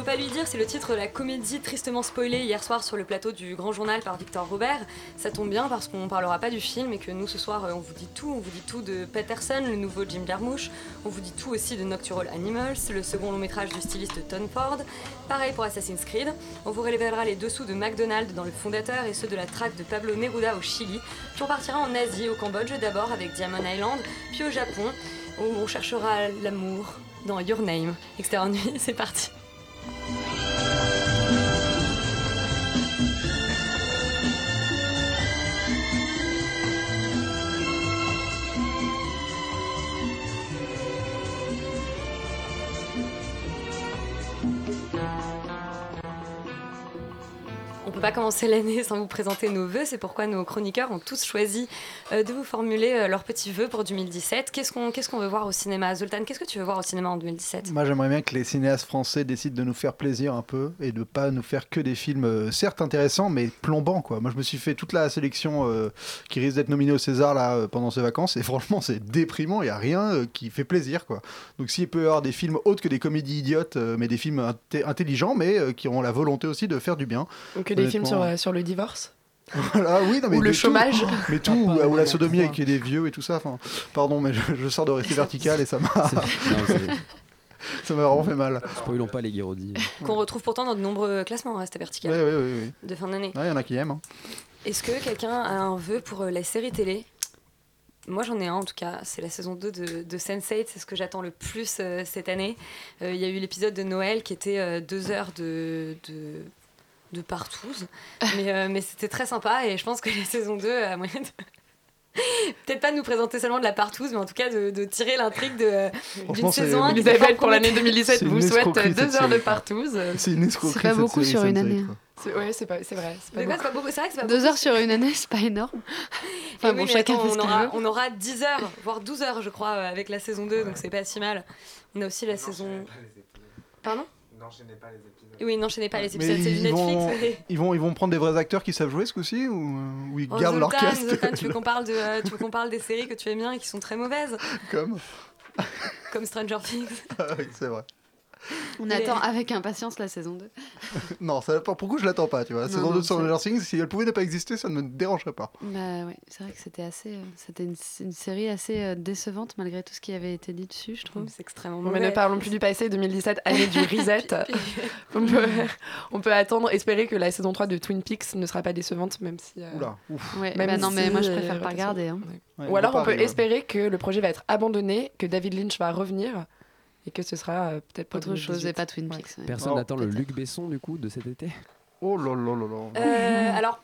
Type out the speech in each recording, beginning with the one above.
Faut pas lui dire, c'est le titre de la comédie tristement spoilée hier soir sur le plateau du Grand Journal par Victor Robert. Ça tombe bien parce qu'on parlera pas du film et que nous ce soir euh, on vous dit tout. On vous dit tout de Peterson, le nouveau Jim Jarmusch. On vous dit tout aussi de Nocturnal Animals, le second long métrage du styliste Tom Ford. Pareil pour Assassin's Creed. On vous révélera les dessous de McDonald's dans le fondateur et ceux de la traque de Pablo Neruda au Chili. Puis on partira en Asie, au Cambodge d'abord avec Diamond Island, puis au Japon où on cherchera l'amour dans Your Name. Extérieur nuit, c'est parti. ああ。Peut pas commencer l'année sans vous présenter nos vœux, c'est pourquoi nos chroniqueurs ont tous choisi euh, de vous formuler euh, leurs petits vœux pour 2017. Qu'est-ce qu'on qu'est-ce qu'on veut voir au cinéma? Zoltan, qu'est-ce que tu veux voir au cinéma en 2017 Moi, j'aimerais bien que les cinéastes français décident de nous faire plaisir un peu et de pas nous faire que des films, euh, certes intéressants, mais plombants. Quoi. Moi, je me suis fait toute la sélection euh, qui risque d'être nominée au César là, pendant ces vacances, et franchement, c'est déprimant. Il n'y a rien euh, qui fait plaisir. Quoi. Donc, s'il peut y avoir des films autres que des comédies idiotes, euh, mais des films intelligents, mais euh, qui ont la volonté aussi de faire du bien. Que des films sur, euh, sur le divorce. Voilà, oui, non, mais Ou le tout. chômage. mais tout, ou, ou la sodomie avec des vieux et tout ça. Enfin, pardon, mais je, je sors de rester vertical et ça m'a. ça m'a vraiment fait mal. Spoilons pas les Guéraudy. Qu'on retrouve pourtant dans de nombreux classements, Reste vertical, Oui, oui, oui. oui. de fin d'année. Il y en a qui aiment. hein. Est-ce que quelqu'un a un vœu pour euh, les séries télé? Moi j'en ai un en tout cas, c'est la saison 2 de, de Sense8, c'est ce que j'attends le plus euh, cette année. Euh, Il y a eu l'épisode de Noël qui était euh, deux heures de, de, de partouze, mais, euh, mais c'était très sympa et je pense que la saison 2 a moyen de... Peut-être pas de nous présenter seulement de la partouze, mais en tout cas de, de tirer l'intrigue de- d'une saison 1. qui Elisabeth, était pour l'année fort 2017, C'est une vous souhaite deux heures de partouze. C'est une escroquerie. C'est pas beaucoup sur une Sense8, année. C'est ouais, c'est pas- c'est vrai. c'est pas beaucoup. c'est pas beaucoup, c'est vrai que pas Deux heures sur une année, c'est pas énorme. Enfin bon, chacun on, aura, on aura 10 heures, voire 12 heures, je crois, avec la saison 2, donc c'est pas si mal. On a aussi la saison. Pardon? N'enchaînez pas les épisodes. Oui, n'enchaînez pas les épisodes, c'est du ils Netflix. vont, mais- ils, vont, ils vont prendre des vrais acteurs qui savent jouer ce coup-ci ou, euh, ou ils Oh, gardent leur Zoltan, cast tu veux qu'on parle, de, euh, tu veux qu'on parle des séries que tu aimes bien et qui sont très mauvaises, comme comme Stranger Things Ah oui, c'est vrai. On Mais- attend avec impatience la saison 2. Non, ça, pourquoi je l'attends pas, tu vois? Non, Saison non, 2 de Stranger Things, si elle pouvait ne pas exister, ça ne me dérangerait pas. Bah ouais, c'est vrai que c'était assez, euh, c'était une, une série assez euh, décevante malgré tout ce qui avait été dit dessus, je trouve. C'est extrêmement mauvais. mais ne parlons plus du passé, 2017, année du reset. On, peut, on peut attendre, espérer que la saison 3 de Twin Peaks ne sera pas décevante, même si. euh, Oula, ouf. Ouais, même bah non, mais si, moi je préfère pas regarder. hein. Ouais. Ouais, Ou alors on peut espérer que le projet va être abandonné, que David Lynch va revenir et que ce sera euh, peut-être pas Autre chose 2018. et pas Twin. Peaks. ouais. Personne Oh, n'attend le. Luc Besson du coup de cet été? Oh là là là là. Euh, alors,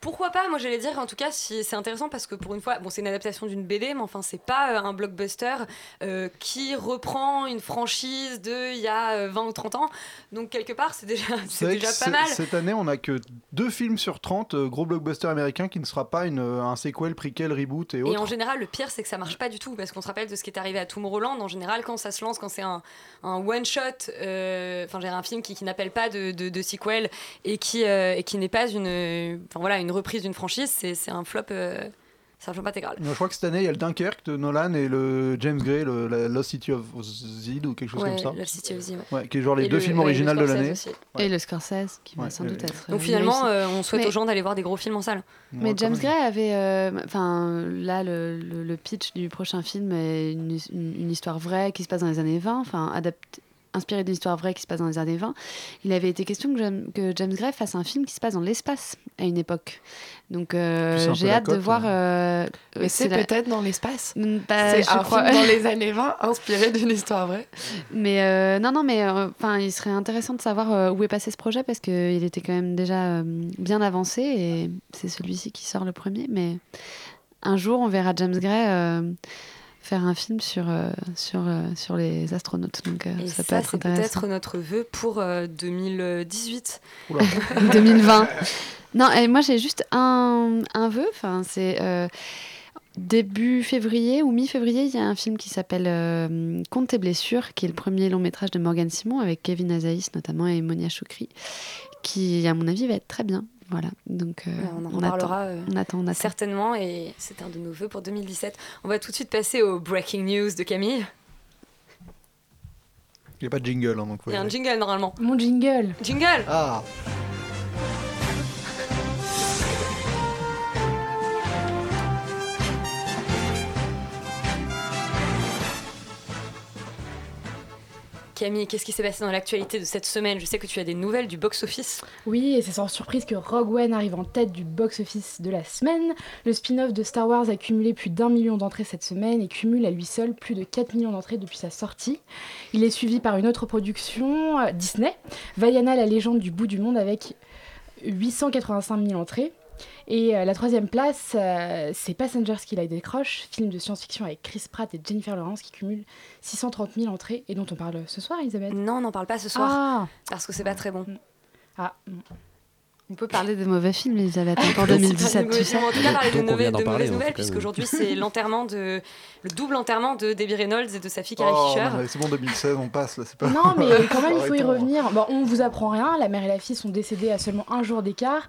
pourquoi pas Moi, j'allais dire, en tout cas, si c'est intéressant parce que pour une fois, bon, c'est une adaptation d'une BD, mais enfin, c'est pas euh, un blockbuster euh, qui reprend une franchise de il y a euh, 20 ou 30 ans. Donc, quelque part, c'est déjà, c'est déjà pas mal. Cette année, on a que deux films sur 30, euh, gros blockbuster américain, qui ne sera pas une, euh, un sequel, prequel, reboot et Et autres. en général, le pire, c'est que ça marche pas du tout, parce qu'on se rappelle de ce qui est arrivé à Tomorrowland. En général, quand ça se lance, quand c'est un, un one-shot, euh, enfin, j'ai un film qui, qui n'appelle pas de, de, de sequel et qui, euh, et qui n'est pas une, voilà, une reprise d'une franchise, c'est c'est un flop. euh, c'est un flop intégral. Je crois que cette année, il y a le Dunkerque de Nolan et le James Gray, le, la Lost City of Z ou quelque chose Ouais, comme ça. Lost City of Z, ouais. Ouais, qui est genre les Et deux le- films originaux de l'année. Et le Scorsese, qui va sans doute être. Donc finalement, euh, on souhaite Mais- aux gens d'aller voir des gros films en salle. Mais James. Gray avait, euh, enfin là le, le- le pitch du prochain film est une, une- une histoire vraie qui se passe dans les années 20, enfin adapté, inspiré d'une histoire vraie qui se passe dans les années 20, il avait été question que James, que James Gray fasse un film qui se passe dans l'espace à une époque. Donc euh, c'est j'ai hâte de voir. hein. euh, Mais c'est la- peut-être dans l'espace. Mm, bah, c'est un crois- film dans les années 20 inspiré d'une histoire vraie. Mais euh, non, non, mais euh, enfin, il serait intéressant de savoir euh, où est passé ce projet parce qu'il était quand même déjà euh, bien avancé et c'est celui-ci qui sort le premier. Mais un jour, on verra James Gray euh, faire un film sur, euh, sur, euh, sur les astronautes. Donc euh, Et ça, peut être intéressant. peut-être notre vœu pour euh, 2018. 2020. Non, et moi j'ai juste un, un vœu. Enfin, c'est euh, début février ou mi-février, il y a un film qui s'appelle euh, Compte tes blessures, qui est le premier long métrage de Morgan Simon avec Kevin Azaïs notamment et Monia Choukri, qui à mon avis va être très bien. Voilà, donc euh, on en attend, reparlera euh, on attend, on attend. certainement et c'est un de nos vœux pour 2017. On va tout de suite passer au breaking news de Camille. Il n'y a pas de jingle, hein, donc Il y a un jingle normalement. Mon jingle. Jingle Ah Camille, qu'est-ce qui s'est passé dans l'actualité de cette semaine? Je sais que tu as des nouvelles du box-office. Oui, et c'est sans surprise que Rogue One arrive en tête du box-office de la semaine. Le spin-off de Star Wars a cumulé plus d'un million d'entrées cette semaine et cumule à lui seul plus de 4 millions d'entrées depuis sa sortie. Il est suivi par une autre production, euh, Disney, Vaiana, la légende du bout du monde, avec 885 000 entrées. Et euh, la troisième place, euh, c'est Passengers qui la décroche, film de science-fiction avec Chris Pratt et Jennifer Lawrence qui cumule 630 000 entrées et dont on parle ce soir, Elisabeth? Non, on n'en parle pas ce soir. Ah. Parce que c'est pas très bon. Ah, On peut parler des mauvais films, Elisabeth, pas 2017, des tu sais. En tout cas, parler de, mauvais- de parler, mauvaises nouvelles, puisqu'aujourd'hui, c'est l'enterrement de. le double enterrement de Debbie Reynolds et de sa fille Carrie Oh, Fisher. c'est bon, 2016, on passe là, c'est pas. Non, mais quand même, il faut y revenir. Bon, on vous apprend rien. La mère et la fille sont décédées à seulement un jour d'écart.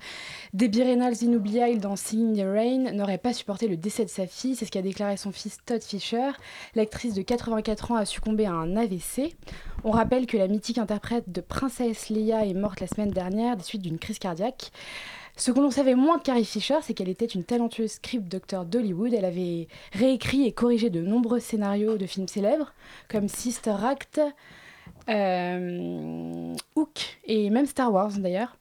Debbie Reynolds, inoubliable dans Singing in the Rain, n'aurait pas supporté le décès de sa fille. C'est ce qu'a déclaré son fils Todd Fisher. L'actrice de 84 ans a succombé à un AVC. On rappelle que la mythique interprète de Princesse Leia est morte la semaine dernière des suites d'une crise cardiaque. Ce que l'on savait moins de Carrie Fisher, c'est qu'elle était une talentueuse script doctor d'Hollywood. Elle avait réécrit et corrigé de nombreux scénarios de films célèbres, comme Sister Act, euh, Hook et même Star Wars d'ailleurs.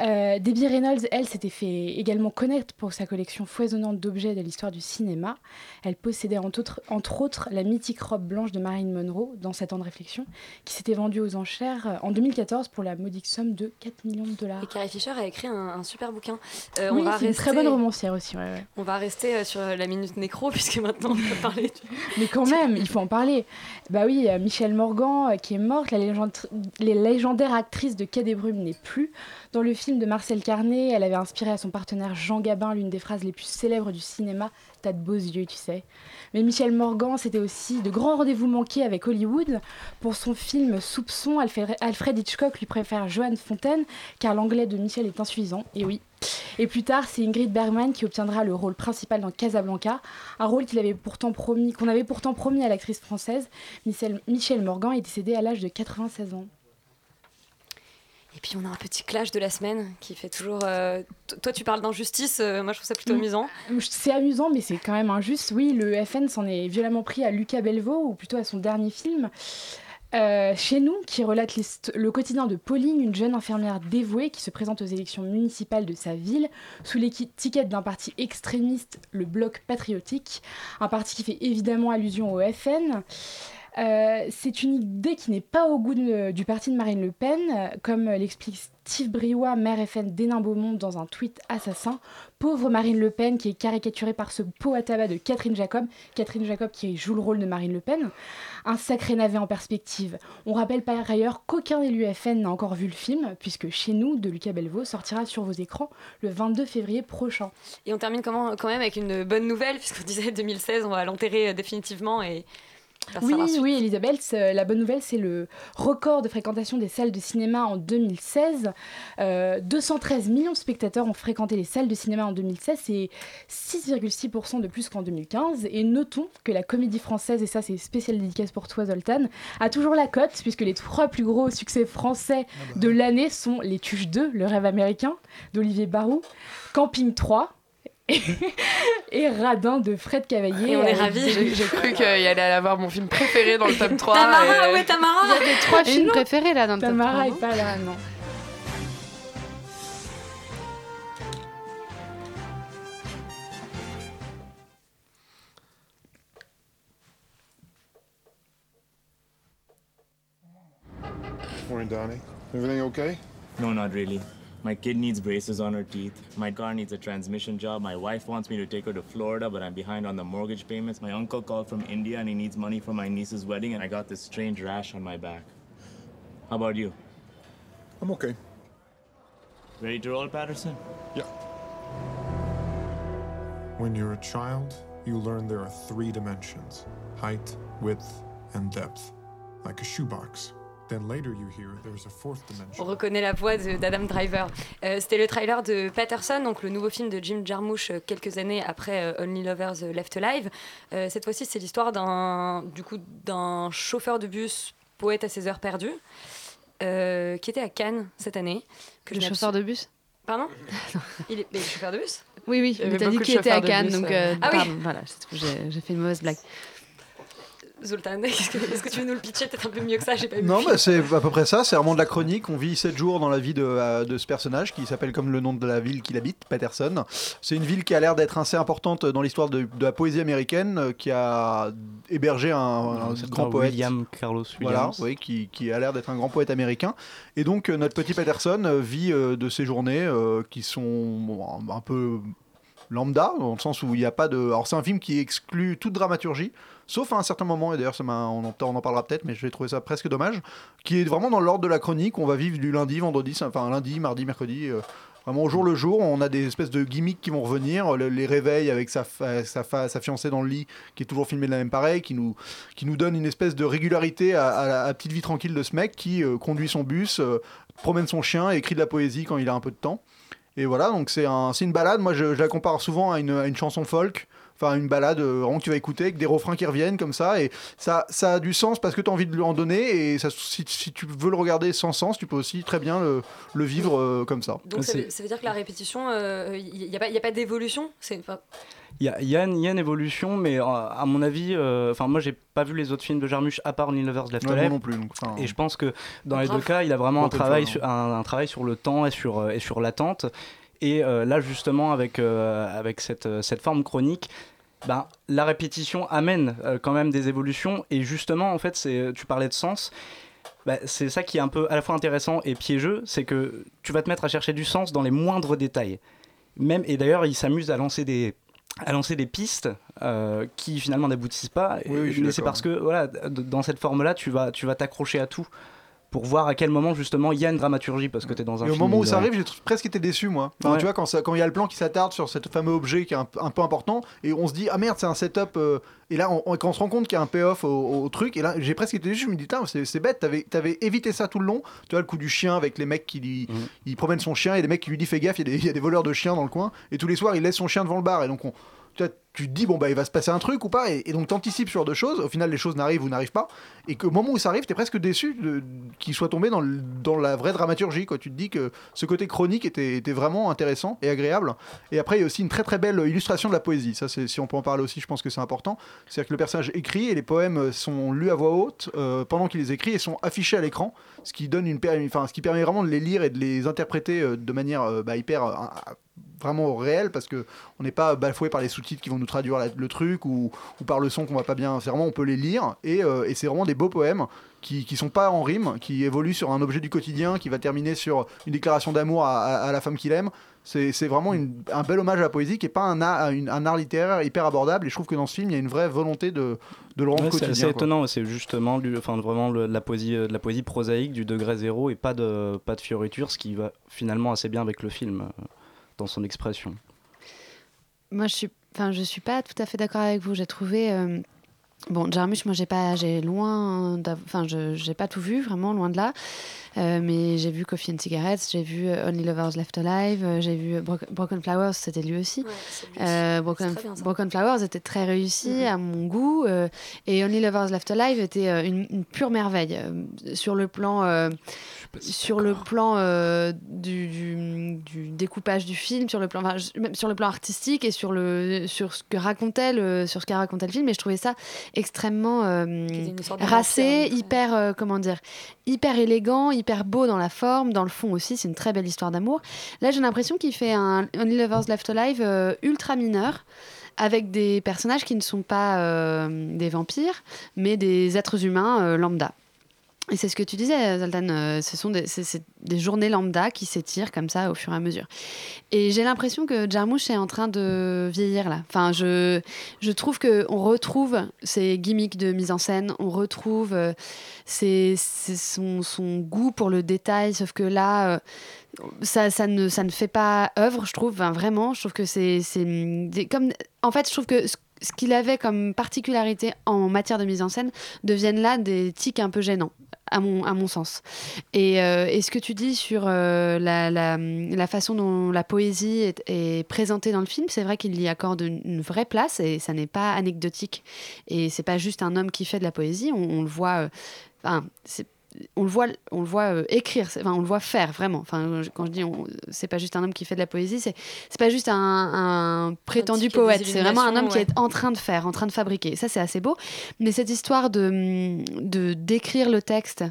Euh, Debbie Reynolds, elle, s'était fait également connaître pour sa collection foisonnante d'objets de l'histoire du cinéma. Elle possédait entre autres, entre autres la mythique robe blanche de Marilyn Monroe dans 7 ans de réflexion, qui s'était vendue aux enchères euh, en 2014 pour la modique somme de 4 millions de dollars. Et Carrie Fisher a écrit un, un super bouquin. Euh, oui, on va c'est une très bonne romancière aussi. ouais, ouais. On va rester euh, sur la minute nécro, puisque maintenant on va parler du. Mais quand même, il faut en parler. Bah oui, Michelle Morgan, qui est la légendaire actrice de Quai n'est plus. Dans le film de Marcel Carnet, elle avait inspiré à son partenaire Jean Gabin l'une des phrases les plus célèbres du cinéma T'as de beaux yeux, tu sais. Mais Michelle Morgan, c'était aussi de grands rendez-vous manqués avec Hollywood. Pour son film Soupçon, Alfred Hitchcock lui préfère Joanne Fontaine, car l'anglais de Michel est insuffisant. Et oui. Et plus tard, c'est Ingrid Bergman qui obtiendra le rôle principal dans Casablanca, un rôle qu'il avait qu'on avait pourtant promis à l'actrice française. Michel, Michel Morgan est décédée à l'âge de 96 ans. Et puis on a un petit clash de la semaine qui fait toujours. euh, Toi, tu parles d'injustice, euh, moi je trouve ça plutôt Mm. amusant. C'est amusant, mais c'est quand même injuste. Oui, le FN s'en est violemment pris à Lucas Belvaux, ou plutôt à son dernier film. Euh, chez nous, qui relate le quotidien de Pauline, une jeune infirmière dévouée qui se présente aux élections municipales de sa ville sous l'étiquette d'un parti extrémiste, le Bloc patriotique, un parti qui fait évidemment allusion au FN. Euh, c'est une idée qui n'est pas au goût du parti de Marine Le Pen, euh, comme l'explique Steve Briouat, maire FN d'Hénin-Beaumont, dans un tweet assassin. Pauvre Marine Le Pen, qui est caricaturée par ce pot à tabac de Catherine Jacob. Catherine Jacob qui joue le rôle de Marine Le Pen. Un sacré navet en perspective. On rappelle par ailleurs qu'aucun élu FN n'a encore vu le film, puisque Chez nous, de Lucas Belvaux, sortira sur vos écrans le 22 février prochain. Et on termine quand même avec une bonne nouvelle, puisqu'on disait 2016, on va l'enterrer euh, définitivement et. Oui, oui, Elisabeth, euh, la bonne nouvelle, c'est le record de fréquentation des salles de cinéma en 2016. Euh, 213 millions de spectateurs ont fréquenté les salles de cinéma en 2016, c'est 6,6% de plus qu'en 2015. Et notons que la comédie française, et ça c'est spécial dédicace pour toi Zoltan, a toujours la cote, puisque les trois plus gros succès français de l'année sont Les Tuches 2, Le rêve américain, d'Olivier Barou, Camping 3, et Radin de Fred Cavaillé. Et on est avec ravis. J'ai cru qu'il allait avoir mon film préféré dans le top 3. Tamara, et- ouais, Tamara Il y a des trois films non, préférés là dans le top Tamara 3, est non pas là, non. Morning, Donnie. Everything okay? No, not really. My kid needs braces on her teeth. My car needs a transmission job. My wife wants me to take her to Florida, but I'm behind on the mortgage payments. My uncle called from India and he needs money for my niece's wedding, and I got this strange rash on my back. How about you? I'm okay. Ready to roll, Patterson? Yeah. When you're a child, you learn there are three dimensions height, width, and depth, like a shoebox. Then later you hear there's a fourth dimension. On reconnaît la voix de- d'Adam Driver. Euh, C'était le trailer de Patterson, donc le nouveau film de Jim Jarmusch euh, quelques années après euh, Only Lovers Left Alive. Euh, cette fois-ci, c'est l'histoire d'un du coup d'un chauffeur de bus poète à ses heures perdues euh, qui était à Cannes cette année. Que Le chauffeur de bus? Pardon? Il est mais chauffeur de bus? Oui, oui, mais t'as dit qu'il était à Cannes, bus, donc euh. Ah oui. pardon, voilà, j'ai fait une mauvaise blague. Zoltan, est-ce que, tu veux nous le pitcher peut-être un peu mieux que ça? J'ai pas Non, bah, c'est à peu près ça. C'est vraiment de la chronique. On vit 7 jours dans la vie de, euh, de ce personnage qui s'appelle comme le nom de la ville qu'il habite, Patterson. C'est une ville qui a l'air d'être assez importante dans l'histoire de, de la poésie américaine, euh, qui a hébergé un, grand poète. William Carlos Voilà, Williams. oui, qui, qui a l'air d'être un grand poète américain. Et donc, euh, notre petit Patterson vit de ces journées euh, qui sont un peu lambda, dans le sens où il n'y a pas de. Alors, c'est un film qui exclut toute dramaturgie, sauf à un certain moment, et d'ailleurs, on, en, parlera peut-être, mais je vais trouver ça presque dommage, qui est vraiment dans l'ordre de la chronique. On va vivre du lundi, vendredi, enfin lundi, mardi, mercredi. euh, Vraiment au jour le jour, on a des espèces de gimmicks qui vont revenir, le- les réveils avec sa, sa, fiancée dans le lit qui est toujours filmé de la même pareil, qui nous, donne une espèce de régularité à, à la à la petite vie tranquille de ce mec qui euh, conduit son bus, euh, promène son chien et écrit de la poésie quand il a un peu de temps. Et voilà, donc c'est un, c'est une balade. Moi, je, je la compare souvent à une, à une chanson folk. Enfin, une balade euh, vraiment que tu vas écouter avec des refrains qui reviennent comme ça. Et ça, ça a du sens parce que tu as envie de lui en donner. Et ça, si, si tu veux le regarder sans sens, tu peux aussi très bien le, le vivre euh, comme ça. Donc ça veut, ça veut dire que la répétition, il n'y a pas, y a pas d'évolution? C'est Il y a, y une, il y a une évolution, mais euh, à mon avis, euh, enfin moi j'ai pas vu les autres films de Jarmusch à part Lovers Left Ouais, Alive. non plus, donc, enfin, et je pense que dans les deux cas, il a vraiment un travail, sur, un, un travail sur le temps et sur, euh, et sur l'attente. Et euh, là justement avec, euh, avec cette, euh, cette forme chronique, ben, la répétition amène euh, quand même des évolutions. Et justement, en fait, c'est, tu parlais de sens. Bah, c'est ça qui est un peu à la fois intéressant et piégeux, c'est que tu vas te mettre à chercher du sens dans les moindres détails. Même, et d'ailleurs, il s'amuse à lancer des, à lancer des pistes euh, qui finalement n'aboutissent pas. Oui, oui, mais c'est parce que voilà, dans cette forme-là, tu vas, tu vas t'accrocher à tout pour voir à quel moment justement il y a une dramaturgie parce que tu es dans un Et au moment où ça arrive, j'ai presque été déçu, moi. Enfin, Ouais. Tu vois, quand il y a le plan qui s'attarde sur ce fameux objet qui est un, un peu important, et on se dit, ah merde, c'est un setup. euh, et là, on, on- quand on se rend compte qu'il y a un payoff au, au truc, et là, j'ai presque été déçu. Je me dis, c'est bête, t'avais avais évité ça tout le long. Tu vois, le coup du chien avec les mecs qui lui. Mhm. Il promène son chien, et les mecs qui lui disent, fais gaffe, il y, a des- il y a des voleurs de chiens dans le coin. Et tous les soirs, il laisse son chien devant le bar. Et donc, on. Tu, te dis, bon, bah, il va se passer un truc ou pas, et, et donc t'anticipes sur deux choses. Au final, les choses n'arrivent ou n'arrivent pas, et qu'au moment où ça arrive, t'es presque déçu qu'il soit tombé dans, la vraie dramaturgie. Quoi. Tu te dis que ce côté chronique était, vraiment intéressant et agréable. Et après, il y a aussi une très très belle illustration de la poésie. Ça, si on peut en parler aussi, je pense que c'est important. C'est-à-dire que le personnage écrit et les poèmes sont lus à voix haute euh, pendant qu'il les écrit et sont affichés à l'écran, ce qui donne une, ce qui permet vraiment de les lire et de les interpréter euh, de manière euh, bah, hyper vraiment réelle parce que on n'est pas bafoué par les sous-titres qui vont nous traduire la- le truc ou, ou par le son qu'on va pas bien. C'est vraiment on peut les lire et, euh, et c'est vraiment des beaux poèmes qui, qui sont pas en rime, qui évoluent sur un objet du quotidien, qui va terminer sur une déclaration d'amour à, à- à la femme qu'il aime. C'est c'est vraiment une- un bel hommage à la poésie qui est pas un art, une- un art littéraire hyper abordable et je trouve que dans ce film il y a une vraie volonté de, de le rendre Ouais, c'est quotidien. quoi. étonnant, c'est justement du- enfin, vraiment le- la poésie, euh, de la poésie prosaïque du degré zéro et pas de, pas de fioritures, ce qui va finalement assez bien avec le film dans son expression. Moi, je suis, enfin, je suis pas tout à fait d'accord avec vous. J'ai trouvé, euh, bon, Jarmusch, moi, j'ai pas, j'ai loin, enfin, je, j'ai pas tout vu, vraiment loin de là. Euh, mais j'ai vu Coffee and Cigarettes, j'ai vu Only Lovers Left Alive, euh, j'ai vu Bro- Broken Flowers, c'était lui aussi. Euh, Broken, bien, Flowers était très réussi Mhm. à mon goût euh, et Only Lovers Left Alive était euh, une, une pure merveille euh, sur le plan euh, sur le plan euh, du, du- du découpage du film sur le plan enfin, même sur le plan artistique et sur le sur ce que racontait le sur ce qu'a raconté le film. Et je trouvais ça extrêmement euh, racé vampire, hyper euh, comment dire hyper élégant hyper beau dans la forme dans le fond aussi. C'est une très belle histoire d'amour. Là j'ai l'impression qu'il fait un Only Lovers Left Alive euh, ultra mineur avec des personnages qui ne sont pas euh, des vampires, mais des êtres humains euh, lambda. Et c'est ce que tu disais, Zoltan, euh, ce sont des, journées lambda qui s'étirent comme ça au fur et à mesure. Et j'ai l'impression que Jarmusch est en train de vieillir là. Enfin, je, je trouve qu'on retrouve ses gimmicks de mise en scène, on retrouve euh, son, goût pour le détail, sauf que là, euh, ça, ne, fait pas œuvre, je trouve, vraiment. Je trouve que c'est comme. En fait, je trouve que ce, ce qu'il avait comme particularité en matière de mise en scène deviennent là des tics un peu gênants. À mon, à mon sens. Et, euh, ce que tu dis sur euh, la, la, façon dont la poésie est, présentée dans le film, c'est vrai qu'il y accorde une, vraie place et ça n'est pas anecdotique. Et c'est pas juste un homme qui fait de la poésie, on, le voit. euh, on le voit, on le voit euh, écrire, enfin, on le voit faire vraiment. Enfin, je- quand je dis, c'est pas juste un homme qui fait de la poésie, c'est c'est pas juste un, un prétendu poète, c'est vraiment un homme qui est en train de faire, en train de fabriquer. Ça, c'est assez beau. Mais cette histoire de de d'écrire le texte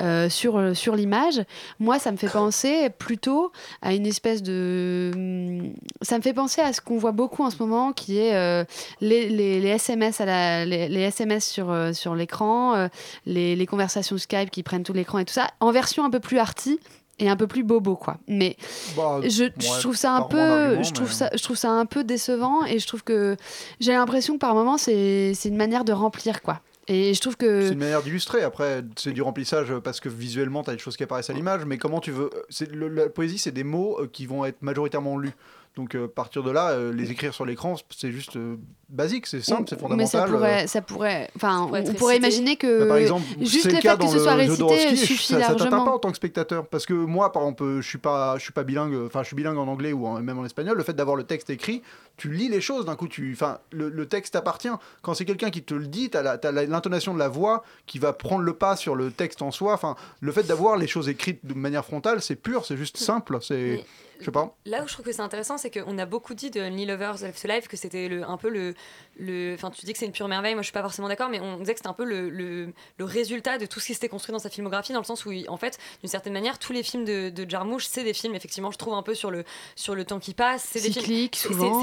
euh, sur sur l'image, moi, ça me fait penser plutôt à une espèce de, ça me fait penser à ce qu'on voit beaucoup en ce moment, qui est euh, les, les, les SMS à la, les, les SMS sur euh, sur l'écran, euh, les, les conversations Skype qui prennent tout l'écran et tout ça, en version un peu plus arty et un peu plus bobo quoi. Mais Bah, je, ouais, je trouve ça un peu, je trouve mais- ça, je trouve ça un peu décevant et je trouve que j'ai l'impression que par moments c'est c'est une manière de remplir quoi. Et je trouve que C'est une manière d'illustrer. Après, c'est du remplissage parce que visuellement, tu as des choses qui apparaissent à l'image. Mais comment tu veux. le- La poésie, c'est des mots euh, qui vont être majoritairement lus. Donc, euh, partir de là, euh, les écrire sur l'écran, c'est juste euh, basique, c'est simple, c'est fondamental. Mais ça euh. pourrait, ça pourrait, enfin, on pourrait imaginer que Bah, par exemple, juste le fait que ce soit récité suffit ça, ça t'atteint largement. pas en tant que spectateur parce que moi par exemple je suis pas je suis pas bilingue enfin je suis bilingue en anglais ou en- même en espagnol le fait d'avoir le texte écrit tu lis les choses d'un coup tu enfin le, le texte t'appartient quand c'est quelqu'un qui te le dit t'as l'intonation de la voix qui va prendre le pas sur le texte en soi enfin le fait d'avoir les choses écrites de manière frontale c'est pur c'est juste simple c'est je sais pas Là où je trouve que c'est intéressant, c'est qu'on a beaucoup dit de Only Lovers Left Alive que c'était un peu le. Le- Enfin, tu dis que c'est une pure merveille, moi je suis pas forcément d'accord, mais on disait que c'était un peu le, le, le résultat de tout ce qui s'était construit dans sa filmographie, dans le sens où, en fait, d'une certaine manière, tous les films de, de Jarmusch, c'est des films, effectivement, je trouve un peu sur le, sur le temps qui passe. C'est des films.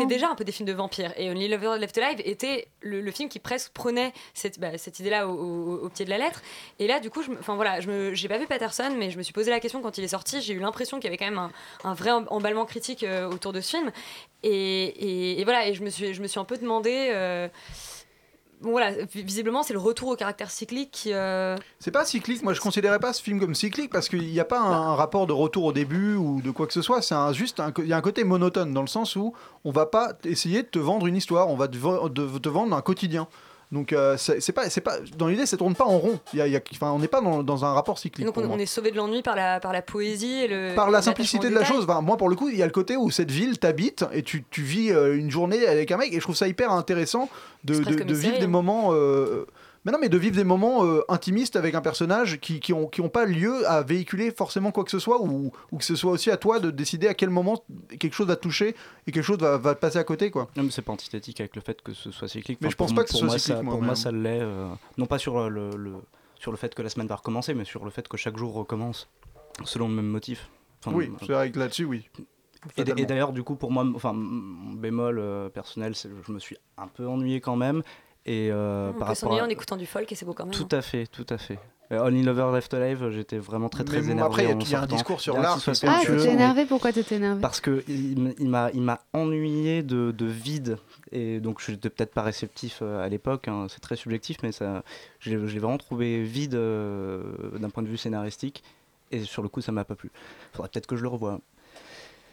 Déjà un peu des films de vampires. Et Only Lovers Left Alive était le, le film qui presque prenait cette, bah, cette idée-là au, au- au pied de la lettre. Et là, du coup, je enfin voilà, je j'ai pas vu Patterson, mais je me suis posé la question quand il est sorti. J'ai eu l'impression qu'il y avait quand même un, un vrai em- emballement critique euh, autour de ce film. Et, et- et voilà, et je me suis, je me suis un peu demandé. Euh, bon, voilà, vi- visiblement, c'est le retour au caractère cyclique euh, C'est pas cyclique, moi je considérais pas ce film comme cyclique parce qu'il n'y a pas un, Bah. un rapport de retour au début ou de quoi que ce soit, c'est un, juste il y a un côté monotone dans le sens où on va pas essayer de te vendre une histoire, on va te vendre un quotidien. Donc euh, c'est pas, c'est pas, dans l'idée, ça tourne pas en rond. Il y a- y a- on n'est pas dans, dans un rapport et cyclique. donc, on, est sauvé de l'ennui par la, par la poésie et le. Par la simplicité de la chose. Enfin, moi, pour le coup, il y a le côté où cette ville t'habite et tu, tu vis euh, une journée avec un mec. Et je trouve ça hyper intéressant de, de- vivre des hein. moments. euh, mais non, mais de vivre des moments euh, intimistes avec un personnage qui, qui, ont, qui ont pas lieu à véhiculer forcément quoi que ce soit, ou, ou que ce soit aussi à toi de décider à quel moment quelque chose va te toucher et quelque chose va, va te passer à côté, quoi. Non, mais c'est pas antithétique avec le fait que ce soit cyclique. Mais je pense pas que ce soit moi, cyclique, ça- moi, Pour moi, ça l'est. euh, non pas sur le, le- sur le fait que la semaine va recommencer, mais sur le fait que chaque jour recommence selon le même motif. Enfin, oui, euh, c'est vrai que là-dessus, oui. Et, d'ailleurs, du coup, pour moi, enfin, mon bémol euh, personnel, c'est que je me suis un peu ennuyé quand même. Et euh, On par peut s'ennuyer à- en écoutant du folk et c'est beau quand même. Tout à fait, tout à fait. Euh, Only Lover Left Alive, j'étais vraiment très très Mais bon, énervé. après, il y a- en il y a un discours sur l'art Ah, mais- énervé Pourquoi t'étais énervé? Parce que il m'a il m'a ennuyé de, de vide et donc je n'étais peut-être pas réceptif euh, à l'époque. hein, c'est très subjectif, mais ça, je l'ai je l'ai vraiment trouvé vide euh, d'un point de vue scénaristique et sur le coup ça m'a pas plu. Faudrait peut-être que je le revoie.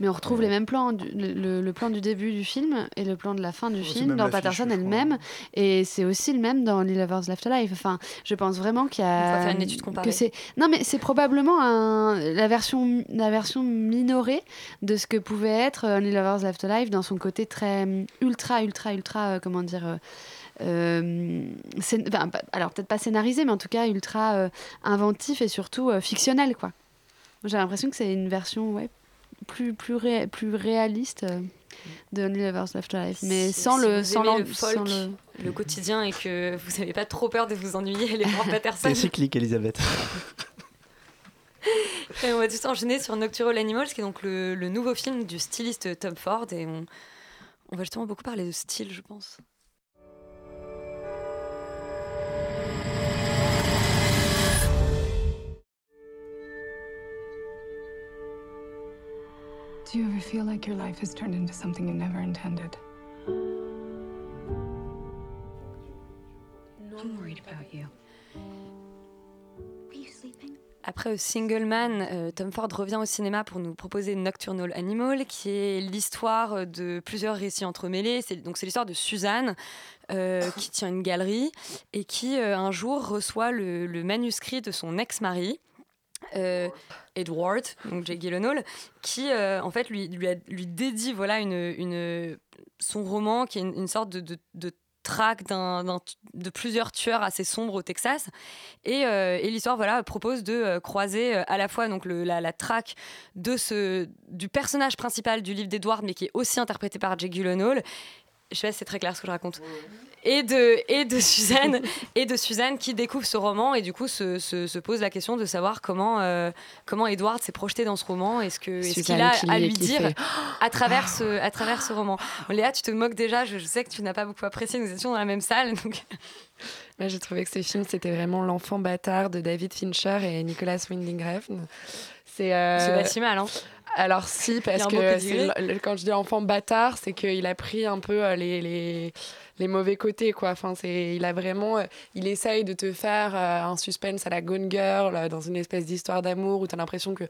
Mais on retrouve les mêmes plans, du- le, plan du début du film et le plan de la fin du c'est film dans Patterson est le même, et c'est aussi le même dans Lee Lovers Left Alive. Enfin, je pense vraiment qu'il y a On va faire une étude comparée. que c'est non mais c'est probablement un- la version la version minorée de ce que pouvait être euh, Only Lovers Left Alive dans son côté très hum, ultra ultra ultra euh, comment dire euh, euh, alors peut-être pas scénarisé mais en tout cas ultra euh, inventif et surtout euh, fictionnel quoi j'ai l'impression que c'est une version ouais plus plus ré- plus réaliste euh, de Only Lovers Left Alive mais Si- sans si le sans le folk, sans le le quotidien et que vous n'avez pas trop peur de vous ennuyer, les voir Patterson. C'est cyclique, Elisabeth. Et on va tout enchaîner sur Nocturnal Animals, qui est donc le, le nouveau film du styliste Tom Ford. Et on, on va justement beaucoup parler de style, je pense. Do you ever feel like your life has turned into something you never intended? I'm worried about you. Are you sleeping? Après A Single Man, euh, Tom Ford revient au cinéma pour nous proposer Nocturnal Animal, qui est l'histoire de plusieurs récits entremêlés. C'est donc c'est l'histoire de Suzanne euh, qui tient une galerie et qui euh, un jour reçoit le, le manuscrit de son ex-mari. Euh, Edward, donc Jake Gyllenhaal, qui euh, en fait lui, lui, a- lui dédie voilà une, une, son roman qui est une, une sorte de, de, de traque d'un, d'un- de plusieurs tueurs assez sombres au Texas. Et, euh, et l'histoire voilà, propose de euh, croiser euh, à la fois donc, le, la, la traque de ce, du personnage principal du livre d'Edward, mais qui est aussi interprété par Jake Gyllenhaal. Je sais pas si c'est très clair ce que je raconte. Et de, et de Suzanne et de Suzanne qui découvre ce roman et du coup se, se, se pose la question de savoir comment euh, comment Edward s'est projeté dans ce roman est-ce que est-ce qu'il a à lui dire à travers ce à travers ce roman. Léa tu te moques déjà je, je sais que tu n'as pas beaucoup apprécié nous étions dans la même salle donc Moi, j'ai trouvé que ce film, c'était vraiment l'enfant bâtard de David Fincher et Nicolas Winding Refn. C'est euh, c'est pas si mal hein Alors si, parce que le- le- quand je dis enfant bâtard, c'est qu'il a pris un peu euh, les, les, les mauvais côtés, quoi. Enfin, c'est, il a vraiment, euh, il essaye de te faire euh, un suspense à la Gone Girl dans une espèce d'histoire d'amour où tu as l'impression que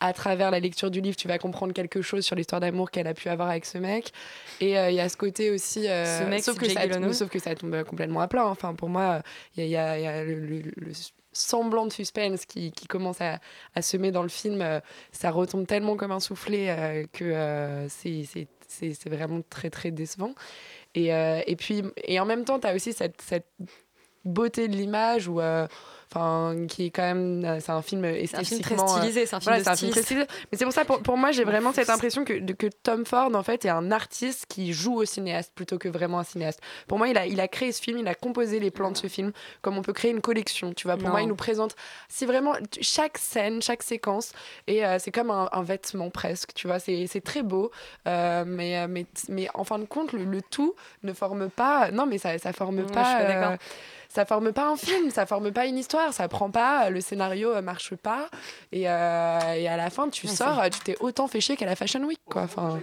à travers la lecture du livre, tu vas comprendre quelque chose sur l'histoire d'amour qu'elle a pu avoir avec ce mec. Et il y a ce côté aussi, Ce mec, sauf, que ça, Gyllenhaal. sauf que ça tombe complètement à plat. Enfin, pour moi, il y a, il y a- il y a le- le- le semblant de suspense qui, qui commence à, à semer dans le film, euh, ça retombe tellement comme un soufflet euh, que euh, c'est- vraiment très très décevant. Et, et puis, et en même temps, tu as aussi cette, cette beauté de l'image où. Enfin, qui est quand même, euh, c'est un film un film très esthétiquement. euh, stylisé, c'est un film voilà, de c'est un film très styliste. stylisé. Mais c'est pour ça, pour, pour moi, j'ai vraiment cette impression que, que Tom Ford, en fait, est un artiste qui joue au cinéaste plutôt que vraiment un cinéaste. Pour moi, il a, il a créé ce film, il a composé les plans de ce film, comme on peut créer une collection. Tu vois, pour Non. moi, il nous présente. Si vraiment, chaque scène, chaque séquence, et euh, c'est comme un, un vêtement presque, tu vois, c'est c'est très beau, euh, mais, mais, mais en fin de compte, le, le tout ne forme pas. Non, mais ça, ça forme pas. Ça forme pas un film, ça forme pas une histoire, ça prend pas, le scénario euh, marche pas, et, euh, et à la fin tu Ouais, sors, tu t'es autant fait chier qu'à la Fashion Week, quoi. Enfin,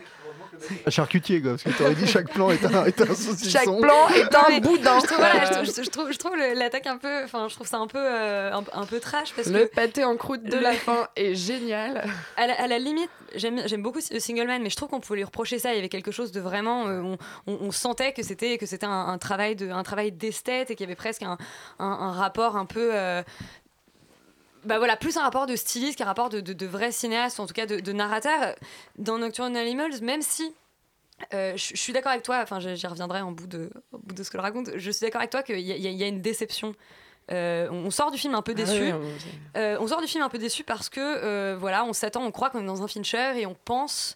charcutier, quoi, parce que t'aurais dit chaque plan est un, est un saucisson. chaque plan est un boudin. Je trouve, voilà, je, trouve- je trouve, je trouve le- l'attaque un peu, enfin, je trouve ça un peu, euh, un, un peu trash parce Le que pâté en croûte de le- la fin est génial. à la, à la limite, j'aime j'aime beaucoup The Single Man, mais je trouve qu'on pouvait lui reprocher ça. Il y avait quelque chose de vraiment, euh, on, on- on sentait que c'était que c'était un, un travail de, un travail d'esthète et qu'il y avait presque un, un- un rapport un peu. euh, bah voilà, plus un rapport de styliste qu'un rapport de, de, de vrai cinéaste, ou en tout cas de, de narrateur. Dans Nocturnal Animals, même si euh, je suis d'accord avec toi, enfin j'y reviendrai en bout, de, au bout de ce que je raconte, je suis d'accord avec toi qu'il y, a- y une déception. Euh, on sort du film un peu Ah déçu. oui, on- Euh, on sort du film un peu déçu parce que euh, voilà, on s'attend, on croit qu'on est dans un Fincher et on pense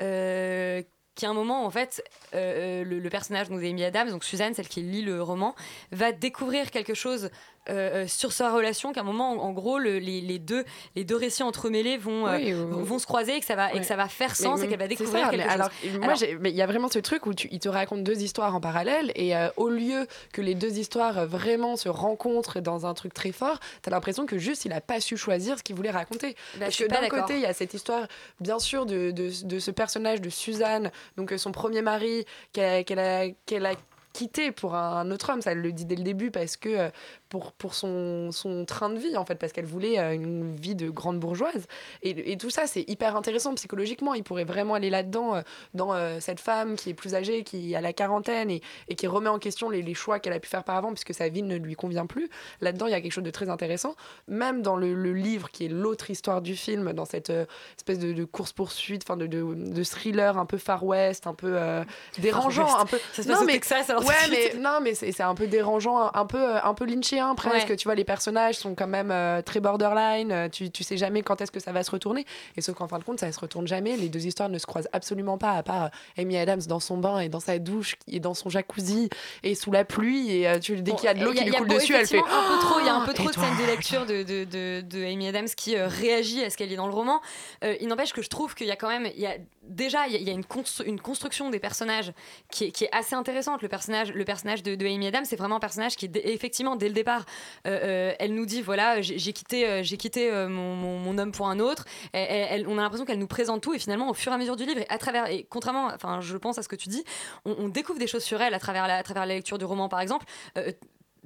euh, qu'à un moment, en fait, euh, le, le personnage donc, d'Amy Adams, donc Suzanne, celle qui lit le roman, va découvrir quelque chose euh, euh, sur sa relation, qu'à un moment, en, en gros, le- les, les deux, les deux récits entremêlés vont, euh, Oui, oui, oui. vont se croiser et que ça va, et que ça va faire sens Mais- et qu'elle va découvrir ça, quelque mais chose. alors, moi, mais il y a vraiment ce truc où tu, il te raconte deux histoires en parallèle et euh, au lieu que les deux histoires vraiment se rencontrent dans un truc très fort, tu as l'impression que juste il a pas su choisir ce qu'il voulait raconter. Bah, Parce que d'un côté, il y a cette histoire, bien sûr, de, de, de ce personnage de Suzanne, donc son premier mari qu'elle a, qu'elle a, quitté pour un autre homme, ça elle le dit dès le début parce que pour, pour son, son train de vie, en fait, parce qu'elle voulait euh, une vie de grande bourgeoise. Et, et tout ça, c'est hyper intéressant psychologiquement. Il pourrait vraiment aller là-dedans, euh, dans euh, cette femme qui est plus âgée, qui a la quarantaine et, et qui remet en question les, les choix qu'elle a pu faire par avant, puisque sa vie ne lui convient plus. Là-dedans, il y a quelque chose de très intéressant. Même dans le, le livre, qui est l'autre histoire du film, dans cette euh, espèce de, de course-poursuite, enfin de, de, de thriller un peu Far West, un peu euh, dérangeant, un peu. Ça se passe au Texas, alors ouais, mais non, mais c'est un peu dérangeant, un, peu, un peu lynchien presque. Ouais. Tu vois, les personnages sont quand même euh, très borderline. euh, Tu, tu sais jamais quand est-ce que ça va se retourner. Et sauf qu'en fin de compte, ça ne se retourne jamais. Les deux histoires ne se croisent absolument pas, à part euh, Amy Adams dans son bain et dans sa douche et dans son jacuzzi et sous la pluie. Et euh, tu, dès qu'il y a de l'eau qui lui coule dessus, elle fait. un peu trop. Il y a un peu trop de scènes de lecture de, de, de, de Amy Adams qui euh, réagit à ce qu'elle lit dans le roman. Euh, il n'empêche que je trouve qu'il y a quand même, il y a déjà il y a, une, constru- une construction des personnages qui est, qui est assez intéressante. Le personnage, le personnage de, de Amy Adams, c'est vraiment un personnage qui, effectivement, dès le départ, euh, euh, elle nous dit voilà, j'ai quitté, j'ai quitté euh, mon, mon- mon homme pour un autre. Elle- on a l'impression qu'elle nous présente tout et finalement, au fur et à mesure du livre et à travers, et contrairement, enfin, je pense à ce que tu dis, on, on découvre des choses sur elle à travers la, à travers la lecture du roman, par exemple.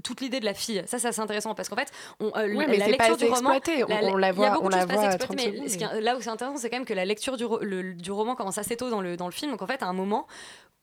Toute l'idée de la fille, ça c'est assez intéressant parce qu'en fait, on, euh, Oui, la- mais la c'est pas lecture du roman. On- on la voit- on la voit assez à exploitées, 30 mais ce qui là où c'est intéressant, c'est quand même que la lecture du, ro- le- du roman commence assez tôt dans le, dans le film, donc en fait, à un moment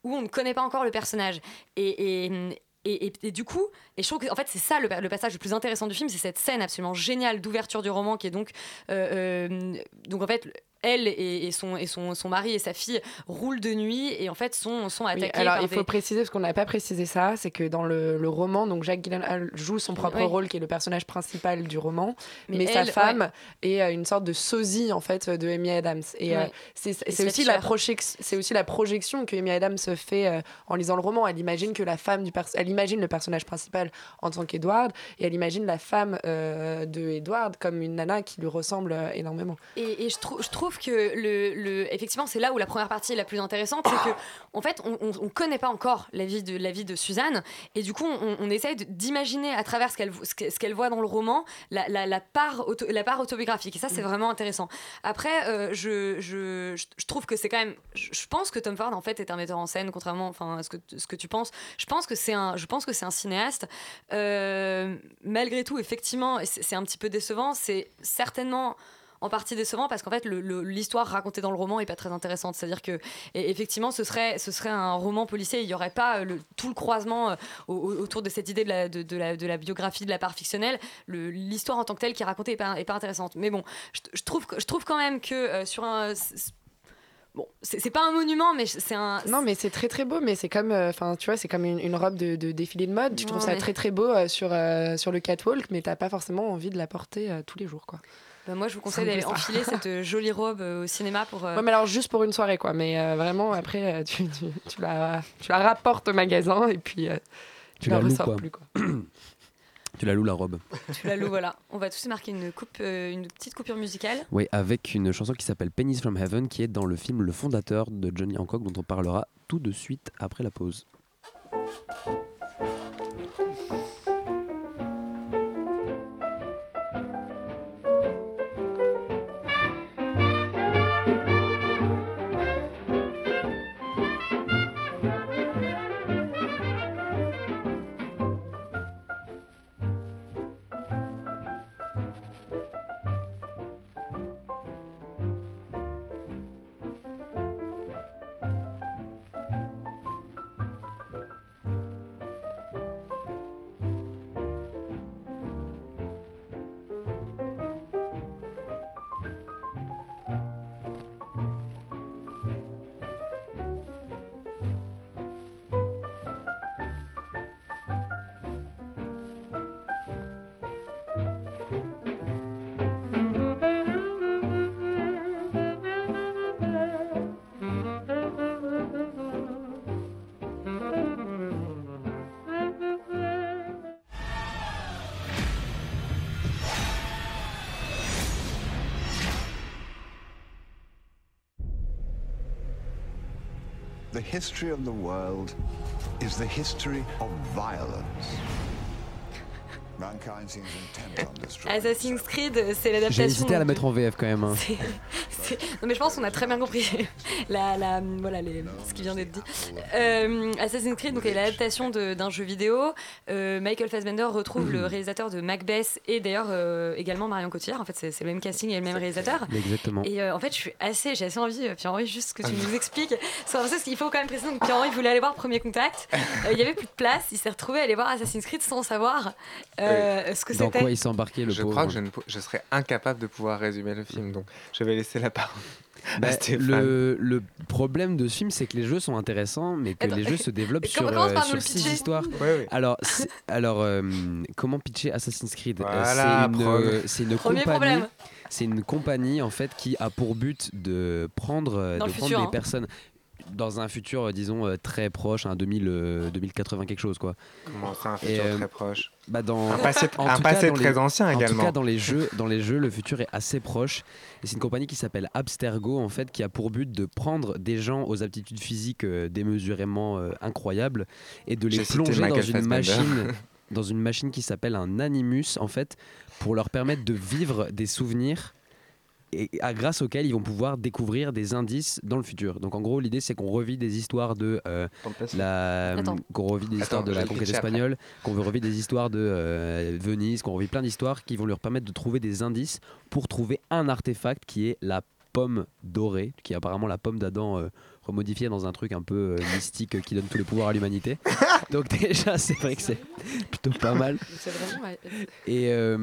où on ne connaît pas encore le personnage. Et, et, et, du coup, et je trouve que en fait, c'est ça le, le passage le plus intéressant du film, c'est cette scène absolument géniale d'ouverture du roman qui est donc. euh, euh, donc en fait. Elle et, et son, et son, son mari et sa fille roulent de nuit et en fait sont, sont Oui, attaqués alors par il faut préciser parce qu'on n'a pas précisé ça, c'est que dans le, le roman, donc Jacques Gyllenhaal joue son propre rôle qui est le personnage principal du roman, Mais mais, sa femme est euh, une sorte de sosie en fait de Amy Adams. Et euh, Ouais. c'est aussi la projection, c'est aussi la projection que Amy Adams fait euh, en lisant le roman. Elle imagine que la femme du elle imagine le personnage principal en tant qu'Edward et elle imagine la femme euh, de Edward comme une nana qui lui ressemble énormément. Et, et je, trou- je trouve que le, le- effectivement c'est là où la première partie est la plus intéressante, c'est que en fait on, on, on connaît pas encore la vie de la vie de Suzanne et du coup on, on essaye d'imaginer à travers ce qu'elle ce que- ce qu'elle voit dans le roman la, la, la part auto- la part autobiographique et ça c'est vraiment intéressant. Après euh, je, je, je- trouve que c'est quand même je, pense que Tom Ford en fait est un metteur en scène contrairement enfin à ce que ce que tu penses. Je pense que c'est un je pense que c'est un cinéaste. Euh, malgré tout effectivement c'est un petit peu décevant. C'est certainement en partie décevant parce qu'en fait l'histoire racontée dans le roman est pas très intéressante. C'est à dire que et effectivement ce serait ce serait un roman policier. Il y aurait pas euh, le, tout le croisement euh, au- au- autour de cette idée de la, de, de la, de la biographie de la part fictionnelle. Le- l'histoire en tant que telle qui est racontée est pas, est pas intéressante. Mais bon je, je trouve que- je trouve quand même que euh, sur un bon c'est pas un monument mais c'est un Non, mais c'est très très beau, mais c'est comme, euh, enfin, tu vois, c'est comme une, une robe de, de défilé de mode. Tu Non, trouves ça très très beau euh, sur, euh, sur le catwalk, mais t'as pas forcément envie de la porter tous les jours, quoi. Bah, moi je vous conseille d'aller enfiler cette euh, jolie robe euh, au cinéma pour euh, Ouais, mais alors juste pour une soirée, quoi. Mais euh, vraiment, après, tu, tu, tu la, tu la rapportes au magasin et puis euh, tu, Tu la la loues, ressors quoi. plus, quoi. Tu la loues la robe. tu la loues voilà on va tous marquer une coupe euh, une petite coupure musicale Oui, avec une chanson qui s'appelle Pennies from Heaven, qui est dans le film Le Fondateur de Johnny Hancock, dont on parlera tout de suite après la pause. History of the world is the history of violence. Assassin's Creed, c'est J'ai l'adaptation. hésité à la mettre en VF quand même. hein. Non mais je pense qu'on a très bien compris la, la- voilà, les- ce qui vient d'être dit. Euh, Assassin's Creed donc, est l'adaptation d'un jeu vidéo. Euh, Michael Fassbender retrouve le réalisateur de Macbeth et d'ailleurs euh, également Marion Cotillard. En fait c'est le même casting et le même réalisateur. Exactement. Et euh, en fait je suis assez, j'ai assez envie, Pierre-Henri, juste que tu nous expliques. C'est parce qu'il faut quand même préciser, donc Pierre-Henri voulait aller voir Premier Contact. Euh, il y avait plus de place, il s'est retrouvé à aller voir Assassin's Creed sans savoir euh, ce que Dans c'était. quoi il s'est embarqué le Je pauvre crois que je, ne je serais incapable de pouvoir résumer le film, donc je vais laisser la parole Bah, le, le problème de ce film, c'est que les jeux sont intéressants, mais que Attends, les jeux se développent sur, euh, sur six histoires. Ouais, ouais. Alors, alors euh, comment pitcher Assassin's Creed? Euh, Voilà, C'est une, compagnie. problème. C'est une compagnie en fait qui a pour but de prendre, Dans de le prendre futur, des hein. personnes dans un futur, euh, disons, euh, très proche, un 2000, euh, 2080 quelque chose quoi. Comment ça, un futur euh, très proche bah dans, Un passé- en un très les- ancien En également. tout cas, dans les jeux, dans les jeux, le futur est assez proche. Et c'est une compagnie qui s'appelle Abstergo en fait, qui a pour but de prendre des gens aux aptitudes physiques euh, démesurément euh, incroyables et de les plonger dans une Fassbender. machine, dans une machine qui s'appelle un animus en fait, pour leur permettre de vivre des souvenirs et à- grâce auxquels ils vont pouvoir découvrir des indices dans le futur. Donc en gros, l'idée c'est qu'on revit des histoires de euh, la, qu'on revit des histoires de la conquête espagnole, qu'on veut revivre des histoires de euh, Venise, qu'on revit plein d'histoires qui vont leur permettre de trouver des indices pour trouver un artefact qui est la pomme dorée, qui est apparemment la pomme d'Adam euh, remodifiée dans un truc un peu euh, mystique euh, qui donne tous les pouvoirs à l'humanité. Donc déjà, c'est vrai que c'est plutôt pas mal. C'est vraiment. Et, euh,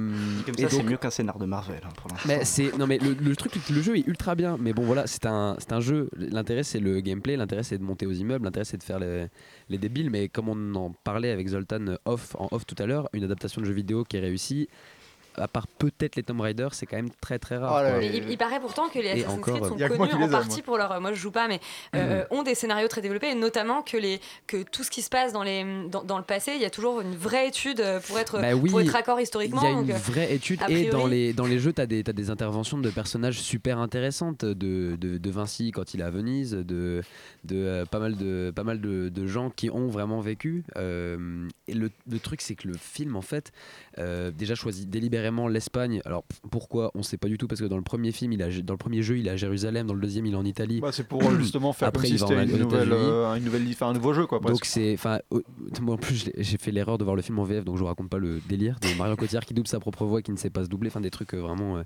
Comme et ça, c'est mieux qu'un scénar de Marvel hein, pour l'instant. mais c'est non mais le, le truc le jeu est ultra bien mais bon voilà c'est un c'est un jeu l'intérêt c'est le gameplay l'intérêt c'est de monter aux immeubles l'intérêt c'est de faire les, les débiles mais comme on en parlait avec Zoltan off en off tout à l'heure une adaptation de jeu vidéo qui est réussie à part peut-être les Tomb Raider c'est quand même très très rare Oh là là. Il, il paraît pourtant que les Assassin's encore, Creed sont moi connus en partie moi. pour leur. Moi je joue pas, mais euh, ont des scénarios très développés et notamment que, les, que tout ce qui se passe dans, les, dans, dans le passé, il y a toujours une vraie étude pour être, Bah oui, pour être raccord Il historiquement. y a donc, une euh, vraie étude et dans les, dans les jeux, tu as, des t'as des interventions de personnages super intéressantes, de, de, de Vinci quand il est à Venise, de, de euh, pas mal, de, pas mal de, de gens qui ont vraiment vécu. Euh, et le, le truc, c'est que le film, en fait, euh, déjà choisit délibérément l'Espagne. Alors pourquoi On sait pas du tout, parce que dans le premier film, il a, dans le premier jeu, il est à Jérusalem, dans le deuxième, il est en Italie. Bah, c'est pour euh, justement faire Après, comme si c'était une nouvelle, euh, une nouvelle, enfin, un nouveau jeu quoi. Donc c'est, enfin, moi en plus j'ai fait l'erreur de voir le film en VF, donc je vous raconte pas le délire de Marion Cotillard qui double sa propre voix, et qui ne sait pas se doubler, enfin des trucs euh, vraiment euh,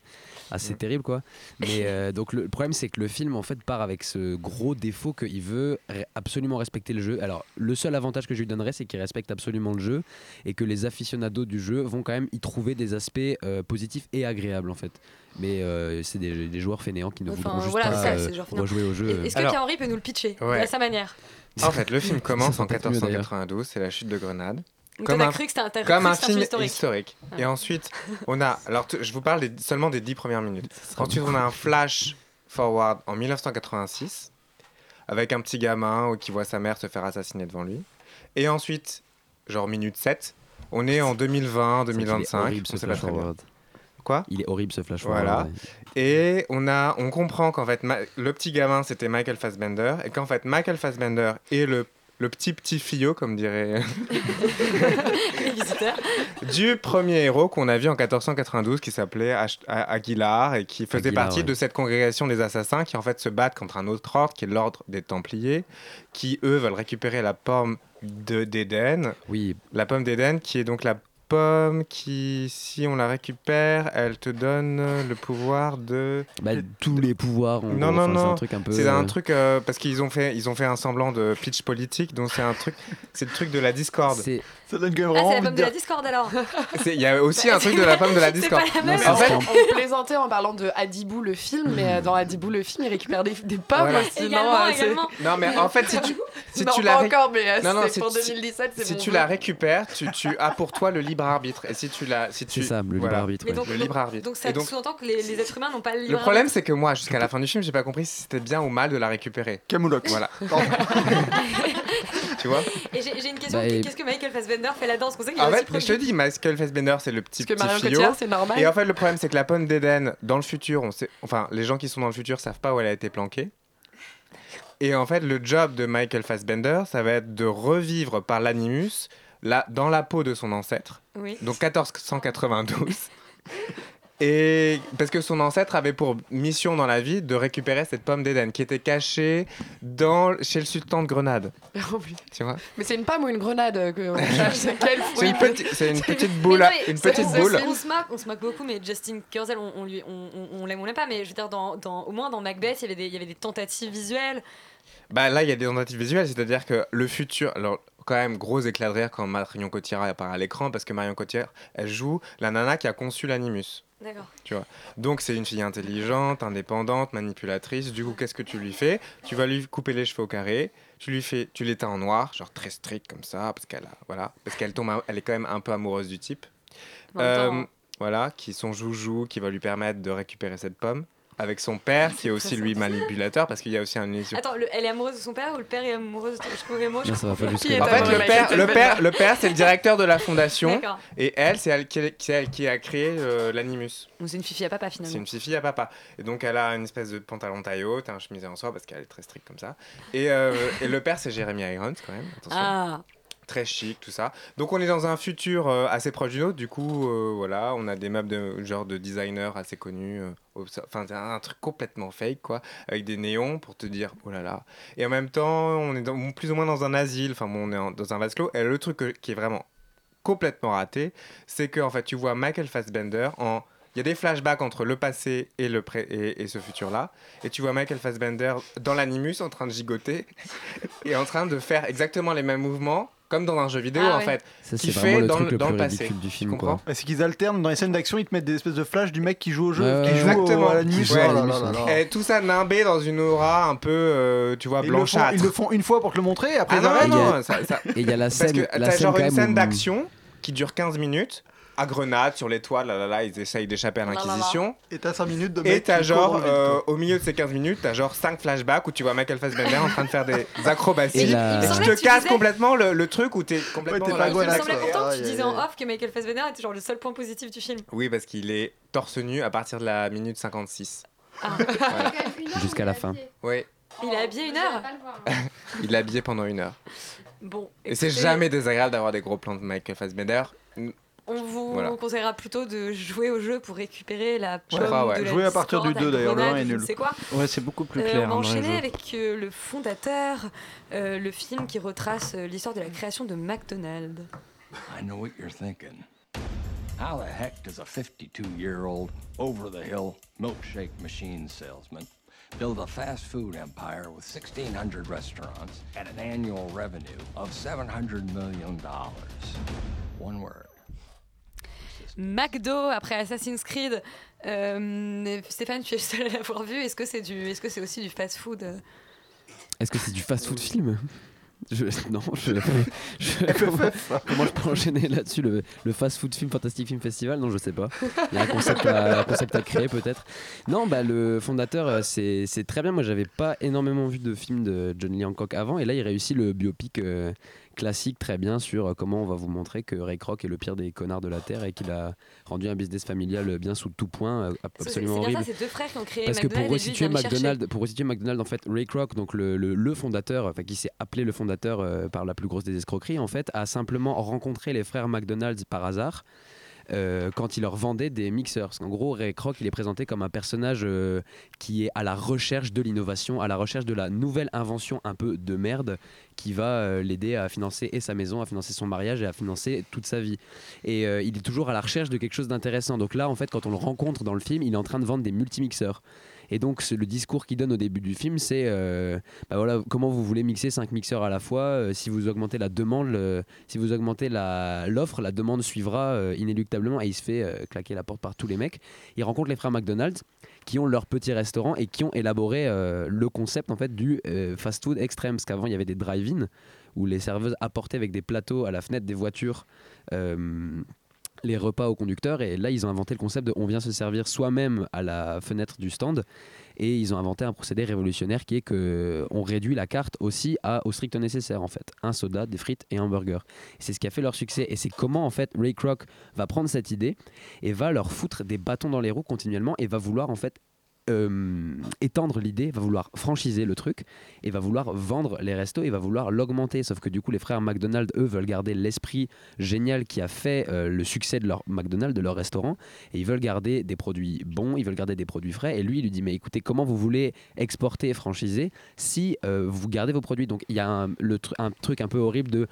assez terribles quoi. Mais euh, donc le problème c'est que le film en fait part avec ce gros défaut qu'il veut absolument respecter le jeu. Alors le seul avantage que je lui donnerais c'est qu'il respecte absolument le jeu et que les aficionados du jeu vont quand même y trouver des aspects euh, positifs et agréables en fait. Mais euh, c'est des, des joueurs fainéants qui ne Enfin, voudront juste voilà, pas ça, euh, rejouer au jeu. Est-ce que Alors- Pierre-Henri peut nous le pitcher Ouais. à sa manière En fait, le film commence en serait peut-être mieux, d'ailleurs. 1492, c'est la chute de Grenade. Donc Comme un, cru que un, comme film historique. historique. Et ensuite, on a. Alors, je vous parle des- seulement des dix premières minutes. Ensuite, on a un flash forward en 1986 avec un petit gamin qui voit sa mère se faire assassiner devant lui. Et ensuite, genre minute 7, on est en 2020, C'est vrai qu'il est 2025. horrible, ce flash forward. Quoi? Il est horrible ce flash Voilà. forward. ouais. Et on, a, on comprend qu'en fait, le petit gamin, c'était Michael Fassbender. Et qu'en fait, Michael Fassbender est le, le petit petit fillot, comme dirait Les visiteurs. du premier héros qu'on a vu en 1492 qui s'appelait Aguilar et qui faisait Aguilar, partie ouais. de cette congrégation des assassins qui en fait se battent contre un autre ordre qui est l'ordre des Templiers qui eux veulent récupérer la pomme de- d'Éden. Oui, La pomme d'Éden qui est donc la pomme qui, si on la récupère, elle te donne le pouvoir de... bah, tous les pouvoirs. Non, gros. non, Enfin, C'est non. un truc un peu. C'est un euh, truc euh, parce qu'ils ont fait, ils ont fait un semblant de pitch politique, donc c'est un truc, c'est le truc de la discorde. C'est Ça donne quand même Ah, c'est la pomme de de la Discord alors Il y a aussi un truc de la pomme de la C'est discorde. pas la même. Non, En fait, On plaisantait en parlant de Adibou le film, mais euh, dans Adibou le film, il récupère des, des pommes Voilà. aussi. Également, non, euh, également. Non, mais en fait, si tu, si non, tu pas la, ré- encore, mais euh, Non, non, pour tu- 2017, c'est si mon tu vœu. la récupères, tu, tu as pour toi le libre arbitre. Et si tu la, si tu, C'est ça, le libre arbitre. Ouais. donc, Le libre arbitre. Donc ça sous-entend que les, les êtres humains n'ont pas le libre Le problème, c'est que moi, jusqu'à la fin du film, j'ai pas compris si c'était bien ou mal de la récupérer. Camoulox. Voilà. Pardon. tu vois Et j'ai une question, Bah, et- qu'est-ce que Michael Fassbender fait là-dedans? Parce qu'on sait qu'il En fait, mais je te dis, Michael Fassbender, c'est le petit, Parce que petit Marion fillot. Cotillard, c'est normal. Et en fait, le problème, c'est que la pomme d'Éden, dans le futur, on sait, enfin, les gens qui sont dans le futur savent pas où elle a été planquée. Et en fait, le job de Michael Fassbender, ça va être de revivre par l'animus là, dans la peau de son ancêtre. Oui. Donc 1492. Et parce que son ancêtre avait pour mission dans la vie de récupérer cette pomme d'Éden qui était cachée dans, chez le sultan de Grenade. Oh. Tu vois Mais c'est une pomme ou une grenade que on cherche C'est une, petite- c'est une petite boule, Mais à- non, mais une petite boule. On se moque, on se moque beaucoup, mais Justin Kurzel, on, on lui, on, on- l'aime, on l'aime pas, mais je veux dire, dans, dans- au moins dans Macbeth, il y avait des, il y avait des tentatives visuelles. Bah là, il y a des tentatives visuelles, c'est-à-dire que le futur. Alors, quand même, gros éclat de rire quand Marion Cotillard apparaît à l'écran, parce que Marion Cotillard, elle joue la nana qui a conçu l'animus. D'accord. Tu vois. Donc, c'est une fille intelligente, indépendante, manipulatrice. Du coup, qu'est-ce que tu lui fais? Tu vas lui couper les cheveux au carré. Tu lui fais, tu l'éteins en noir, genre très strict comme ça, parce qu'elle voilà, parce qu'elle tombe, elle est quand même un peu amoureuse du type. Temps, hein. voilà, qui est son joujou, qui va lui permettre de récupérer cette pomme. Avec son père, qui est aussi lui manipulateur, parce qu'il y a aussi un Attends, le- elle est amoureuse de son père ou le père est amoureux de je courais moi, je Non, ça va pas jusque. En fait, le père, le père, le père, c'est le directeur de la fondation, et elle, c'est elle qui, c'est elle qui a créé euh, l'animus. C'est une fifi à papa C'est finalement. une petite fille à papa. Et donc, elle a une espèce de pantalon taille haute, un chemisé en soie, parce qu'elle est très stricte comme ça. Et, euh, et le père, c'est Jeremy Irons, quand même. Attention. Ah, Très chic, tout ça. Donc, on est dans un futur euh, assez proche du nôtre. Du coup, euh, voilà, on a des meubles de genre de designers assez connus. euh, Enfin, c'est un truc complètement fake, quoi. Avec des néons pour te dire, oh là là. Et en même temps, on est plus ou moins dans un asile. Enfin, bon, on est dans un vase clos. Et le truc qui est vraiment complètement raté, c'est que en fait, tu vois Michael Fassbender en. Il y a des flashbacks entre le passé et, le et ce futur-là. Et tu vois Michael Fassbender dans l'animus en train de gigoter et en train de faire exactement les mêmes mouvements comme dans un jeu vidéo Ah en fait. Ça, vraiment fait le dans, truc le dans le passé. du film, Tu comprends Et C'est qu'ils alternent dans les scènes d'action, ils te mettent des espèces de flash du mec qui joue au jeu, qui joue au- Exactement. à l'animus. Ouais. Oh là là là là. Et tout ça nimbé dans une aura un peu, euh, tu vois, Ils le, font, blanchâtre. ils le font une fois pour te le montrer, après Ah non, non, ça- ça- Et il y a la Parce scène, que la scène genre une scène où- d'action qui dure 15 minutes, à Grenade, sur les toits, là, là, là, ils essayent d'échapper à l'Inquisition. Et t'as 5 minutes de Et t'as genre, dans euh, au milieu de ces 15 minutes, t'as genre 5 flashbacks où tu vois Michael Fassbender en train de faire des acrobaties. Et qui semblait te casse disais- complètement le, le truc où t'es complètement Ouais, dans pas la Il me semblait pourtant que Aïe, tu disais en off que Michael Fassbender était genre le seul point positif du film. Oui, parce qu'il est torse nu à partir de la minute 56. Ah. Jusqu'à la fin. Oui, Il est habillé une heure il est habillé pendant une heure. Bon. Et c'est jamais désagréable d'avoir des gros plans de Michael Fassbender. On vous Voilà. conseillera plutôt de jouer au jeu pour récupérer la pomme crois, ouais. de la Jouer à partir du discorde, 2 d'ailleurs, le grenade, 1 est je ne nul. sais quoi. Ouais, c'est beaucoup plus Euh, clair. on va hein, les enchaîner avec euh, le fondateur, euh, le film qui retrace euh, l'histoire de la création de McDonald's. I know what you're thinking. How the heck does a 52 year old, over the hill milkshake machine salesman build a fast food empire with 1,600 restaurants and an annual revenue of $700 million? One word. McDo après Assassin's Creed. Euh, Stéphane, tu es le seul à l'avoir vu. Est-ce que c'est du, est-ce que c'est aussi du fast-food euh Est-ce que c'est du fast-food film? Je, Non, je, je- comment, comment je peux enchaîner là-dessus le, le fast-food film Fantastic Film Festival? Non, je sais pas. Il y a un concept à, un concept à créer peut-être. Non, bah le fondateur, euh, c'est c'est très bien. Moi, j'avais pas énormément vu de films de John Lee Hancock avant, et là, il réussit le biopic euh, classique très bien sur euh, comment on va vous montrer que Ray Kroc est le pire des connards de la terre et qu'il a rendu un business familial bien sous tout point, euh, absolument horrible. c'est deux frères qui ont créé Parce que pour resituer. McDonald's, pour resituer McDonald's, en fait, Ray Kroc, donc le, le- le fondateur, enfin qui s'est appelé le fondateur euh, par la plus grosse des escroqueries, en fait, a simplement rencontré les frères McDonald's par hasard. Euh, quand il leur vendait des mixeurs. Parce qu'en gros, Ray Kroc, il est présenté comme un personnage euh, qui est à la recherche de l'innovation, à la recherche de la nouvelle invention un peu de merde qui va euh, l'aider à financer et sa maison, à financer son mariage et à financer toute sa vie. Et il est toujours à la recherche de quelque chose d'intéressant. Donc là, en fait, quand on le rencontre dans le film, il est en train de vendre des multimixeurs. Et donc, le discours qu'il donne au début du film, c'est euh, bah voilà, comment vous voulez mixer cinq mixeurs à la fois. euh, si vous augmentez la demande, si vous augmentez l'offre, la, demande suivra euh, inéluctablement. Et il se fait claquer la porte par tous les mecs. Il rencontre les frères McDonald's qui ont leur petit restaurant et qui ont élaboré le concept en fait du fast-food extrême. Parce qu'avant, il y avait des drive-in où les serveuses apportaient avec des plateaux à la fenêtre des voitures. Les repas aux conducteurs et là ils ont inventé le concept de on vient se servir soi-même à la fenêtre du stand et ils ont inventé un procédé révolutionnaire qui est que on réduit la carte aussi à, au strict nécessaire en fait. Un soda des frites et un burger. C'est ce qui a fait leur succès et c'est comment en fait Ray Kroc va prendre cette idée et va leur foutre des bâtons dans les roues continuellement et va vouloir en fait euh, étendre l'idée, va vouloir franchiser le truc et va vouloir vendre les restos et va vouloir l'augmenter. Sauf que du coup, les frères McDonald, eux, veulent garder l'esprit génial qui a fait euh, le succès de leur McDonald's, de leur restaurant, et ils veulent garder des produits bons, ils veulent garder des produits frais. Et lui, il lui dit mais écoutez, comment vous voulez exporter et franchiser si euh, vous gardez vos produits? Donc il y a un, le un truc un peu horrible de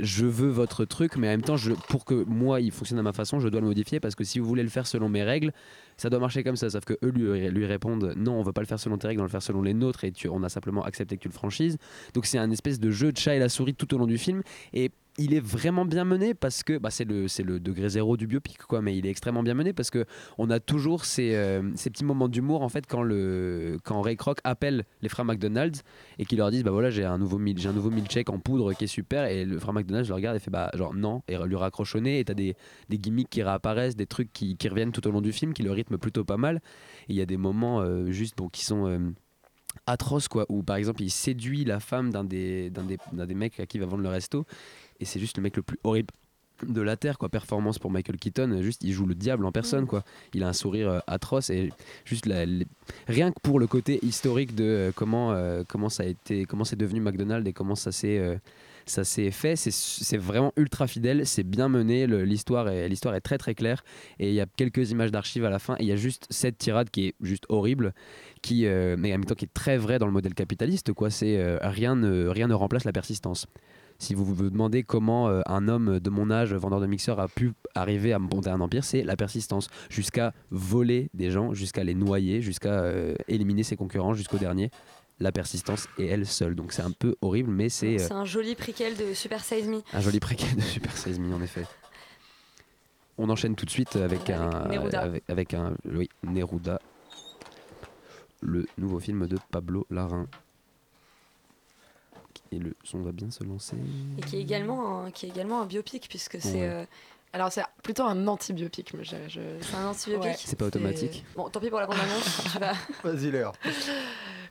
je veux votre truc, mais en même temps, pour que moi il fonctionne à ma façon, je dois le modifier parce que si vous voulez le faire selon mes règles, ça doit marcher comme ça. Sauf que eux lui, lui répondent non, on veut pas le faire selon tes règles, on va le faire selon les nôtres et tu, on a simplement accepté que tu le franchises. Donc c'est un espèce de jeu de chat et la souris tout au long du film et il est vraiment bien mené parce que bah, c'est le, le degré zéro du biopic quoi mais il est extrêmement bien mené parce que on a toujours ces, euh, ces petits moments d'humour en fait quand le quand Ray Kroc appelle les frères McDonald's et qu'il leur disent bah voilà j'ai un nouveau j'ai un nouveau milkshake en poudre qui est super et le frère McDonald's le regarde et fait bah genre non et lui raccroche au nez et t'as des, des gimmicks qui réapparaissent des trucs qui, qui reviennent tout au long du film qui le rythment plutôt pas mal. Et il y a des moments euh, juste bon qui sont euh, atroces quoi où par exemple il séduit la femme d'un des, des, des mecs à qui il va vendre le resto et c'est juste le mec le plus horrible de la terre quoi. Performance pour Michael Keaton juste il joue le diable en personne quoi. Il a un sourire euh, atroce et juste la- les- rien que pour le côté historique de euh, comment euh, comment ça a été comment c'est devenu McDonald's et comment ça s'est ça s'est fait c'est vraiment ultra fidèle c'est bien mené l'histoire est l'histoire est très très claire. Et il y a quelques images d'archives à la fin et il y a juste cette tirade qui est juste horrible qui mais en même temps qui est très vrai dans le modèle capitaliste quoi. C'est rien ne rien ne remplace la persistance si vous vous demandez comment euh, un homme de mon âge, vendeur de mixeurs, a pu arriver à monter un empire, c'est la persistance. Jusqu'à voler des gens, jusqu'à les noyer, jusqu'à euh, éliminer ses concurrents jusqu'au dernier. La persistance est elle seule. Donc c'est un peu horrible, mais c'est euh, C'est un joli préquel de Super Size Me. un joli préquel de Super 16 en effet. On enchaîne tout de suite avec, un Neruda. avec, avec un oui, Neruda, le nouveau film de Pablo Larraín. Et le son va bien se lancer. Et qui est également un, qui est également un biopic, puisque c'est. Ouais. euh, Alors c'est plutôt un anti-biopic, mais je... je- C'est un anti-biopic. Ouais. C'est pas automatique. Bon, tant pis pour la bande-annonce. tu vas- Vas-y, Léa.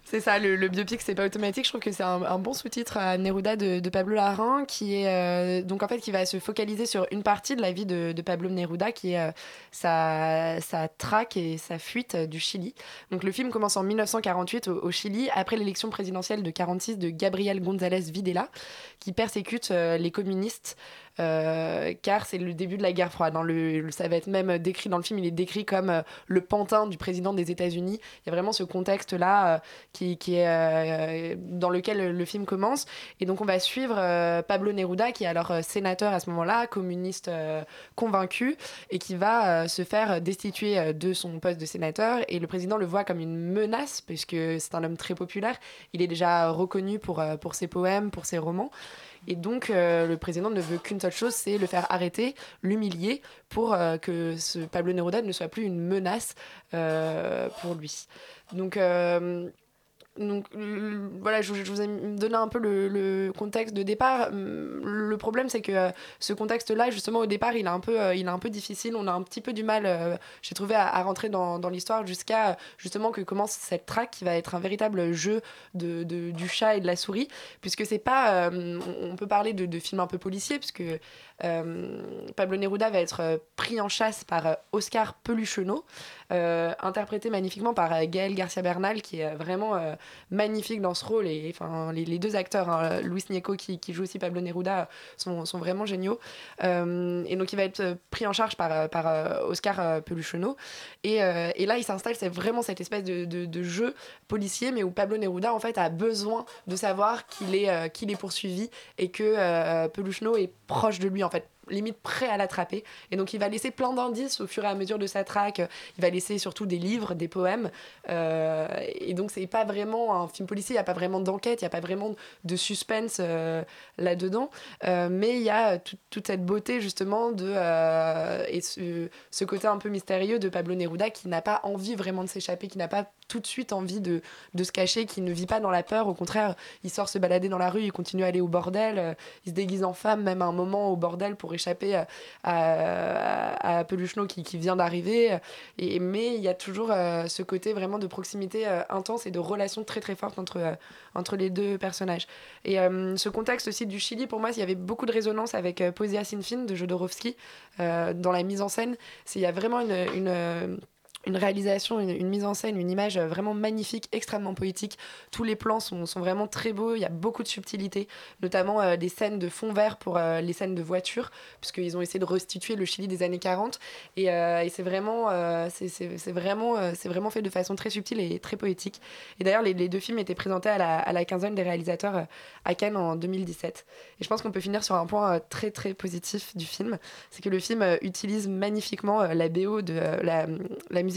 C'est ça, le, biopic, c'est pas automatique. Je trouve que c'est un, bon sous-titre à Neruda de, Pablo Larraín, qui est euh, donc en fait qui va se focaliser sur une partie de la vie de, Pablo Neruda, qui est euh, sa, traque et sa fuite du Chili. Donc le film commence en 1948 au, au Chili, après l'élection présidentielle de 46 de Gabriel González Videla, qui persécute euh, les communistes. Euh, car c'est le début de la guerre froide. Dans le, ça va être même décrit dans le film, il est décrit comme euh, le pantin du président des États-Unis. Il y a vraiment ce contexte-là euh, qui, est, euh, dans lequel le, film commence. Et donc on va suivre euh, Pablo Neruda, qui est alors euh, sénateur à ce moment-là, communiste euh, convaincu, et qui va euh, se faire destituer euh, de son poste de sénateur. Et le président le voit comme une menace, puisque c'est un homme très populaire. Il est déjà reconnu euh, pour ses poèmes, pour ses romans. Et donc, euh, le président ne veut qu'une seule chose, c'est le faire arrêter, l'humilier, pour euh, que ce Pablo Neruda ne soit plus une menace euh, pour lui. Donc, donc voilà, je, je vous ai donné un peu le, le contexte de départ. Le problème, c'est que euh, ce contexte-là, justement, au départ, il est un peu, euh, il est un peu difficile. On a un petit peu du mal, euh, j'ai trouvé, à, rentrer dans, dans l'histoire jusqu'à justement que commence cette traque qui va être un véritable jeu de, de- du chat et de la souris, puisque c'est pas. on peut parler de, de film un peu policier, puisque Pablo Neruda va être euh, pris en chasse par euh, Oscar Pelucheneau, euh, interprété magnifiquement par euh, Gaël Garcia Bernal, qui est euh, vraiment euh, magnifique dans ce rôle. Et enfin, les, deux acteurs, hein, Luis Gnecco qui, joue aussi Pablo Neruda, sont, vraiment géniaux. Euh, et donc, il va être euh, pris en charge par, euh, par euh, Oscar euh, Pelucheneau. Et, euh, là, il s'installe, c'est vraiment cette espèce de, jeu policier, mais où Pablo Neruda, en fait, a besoin de savoir qu'il est, euh, est poursuivi et que euh, est proche de lui, limite prêt à l'attraper. Et donc il va laisser plein d'indices au fur et à mesure de sa traque. Il va laisser surtout des livres des poèmes. Euh, et donc c'est pas vraiment un film policier. Il y a pas vraiment d'enquête. Il y a pas vraiment de suspense euh, là dedans mais il y a tout- toute cette beauté justement de euh, et ce côté un peu mystérieux de Pablo Neruda qui n'a pas envie vraiment de s'échapper qui n'a pas tout de suite envie de, de se cacher qui ne vit pas dans la peur. Au contraire il sort se balader dans la rue il continue à aller au bordel euh, il se déguise en femme même à un moment au bordel pour échapper à, à, à Pelucheneau qui, qui vient d'arriver. Et mais il y a toujours euh, ce côté vraiment de proximité euh, intense et de relation très très forte entre, entre les deux personnages. Et ce contexte aussi du Chili pour moi il y avait beaucoup de résonance avec Poesia sin fin de Jodorowsky dans la mise en scène. Il y a vraiment une une réalisation, une, mise en scène, une image euh, vraiment magnifique, extrêmement poétique. Tous les plans sont, sont vraiment très beaux, il y a beaucoup de subtilité, notamment euh, des scènes de fond vert pour euh, les scènes de voiture, puisqu'ils ont essayé de restituer le Chili des années 40. Et, c'est vraiment, c'est- vraiment, c'est vraiment fait de façon très subtile et très poétique. Et d'ailleurs, les, les deux films étaient présentés à la, à la quinzaine des réalisateurs à Cannes en 2017. Et je pense qu'on peut finir sur un point très très positif du film, c'est que le film utilise magnifiquement la BO de la, la musique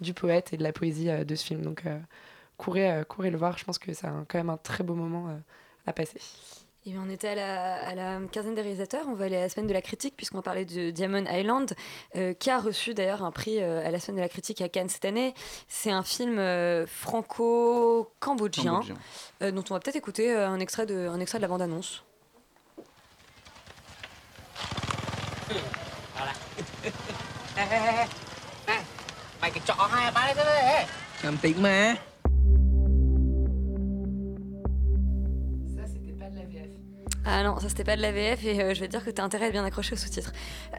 du poète et de la poésie euh, de ce film. Donc euh, courez, euh, courez le voir, je pense que c'est quand même un très beau moment à passer. Et on était à la, quinzaine des réalisateurs. On va aller à la semaine de la critique, puisqu'on parlait de Diamond Island, qui a reçu d'ailleurs un prix à la semaine de la critique à Cannes cette année. C'est un film franco-cambodgien, dont on va peut-être écouter un, extrait de, un extrait de la bande-annonce. Voilà. Mày cái hai ba đấy Làm tiếng mà Ça, c'était pas de la VF. Ah non, ça c'était pas de la VF et euh, je vais te dire que tu as intérêt à être bien accroché aux sous-titres.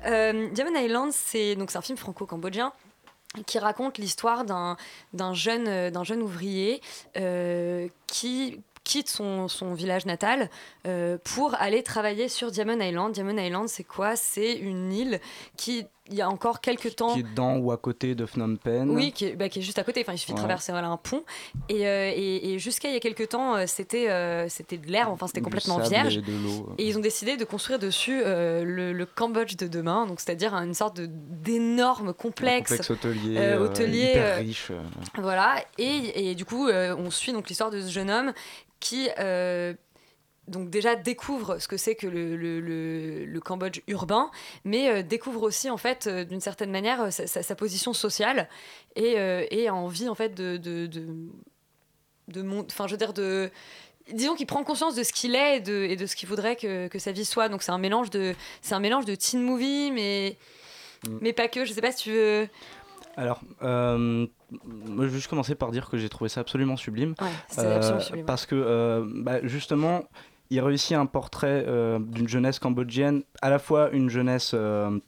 Euh, Diamond Island, c'est donc c'est un film franco-cambodgien qui raconte l'histoire d'un d'un jeune, euh, d'un jeune ouvrier euh, qui quitte son, son village natal euh, pour aller travailler sur Diamond Island. Diamond Island, c'est quoi? C'est une île qui, il y a encore quelques temps... Qui est dans ou à côté de Phnom Penh. Oui, qui est, bah, qui est juste à côté. Enfin, il suffit de Ouais. traverser voilà, un pont. Et, euh, et, et jusqu'à il y a quelques temps, euh, c'était euh, c'était de l'herbe. Enfin, c'était complètement vierge. et ils ont décidé de construire dessus euh, le, le Cambodge de demain. Donc, c'est-à-dire une sorte d'énorme complexe, complexe hôtelier, hôtelier, hyper riche. voilà. Et, et du coup, on suit donc l'histoire de ce jeune homme qui donc déjà découvre ce que c'est que le, le- le- le Cambodge urbain, mais euh, découvre aussi en fait euh, d'une certaine manière euh, sa, sa- sa position sociale et, et a envie en fait de de, de, de mon- enfin je veux dire de disons qu'il prend conscience de ce qu'il est et de, et de ce qu'il voudrait que, que sa vie soit. Donc c'est un mélange de c'est un mélange de teen movie, mais Mm. mais pas que. Je sais pas si tu veux. Alors, euh, je vais juste commencer par dire que j'ai trouvé ça absolument sublime. Ouais, c'était absolument sublime. Parce que, euh, bah, justement, il réussit un portrait euh, d'une jeunesse cambodgienne, à la fois une jeunesse. euh,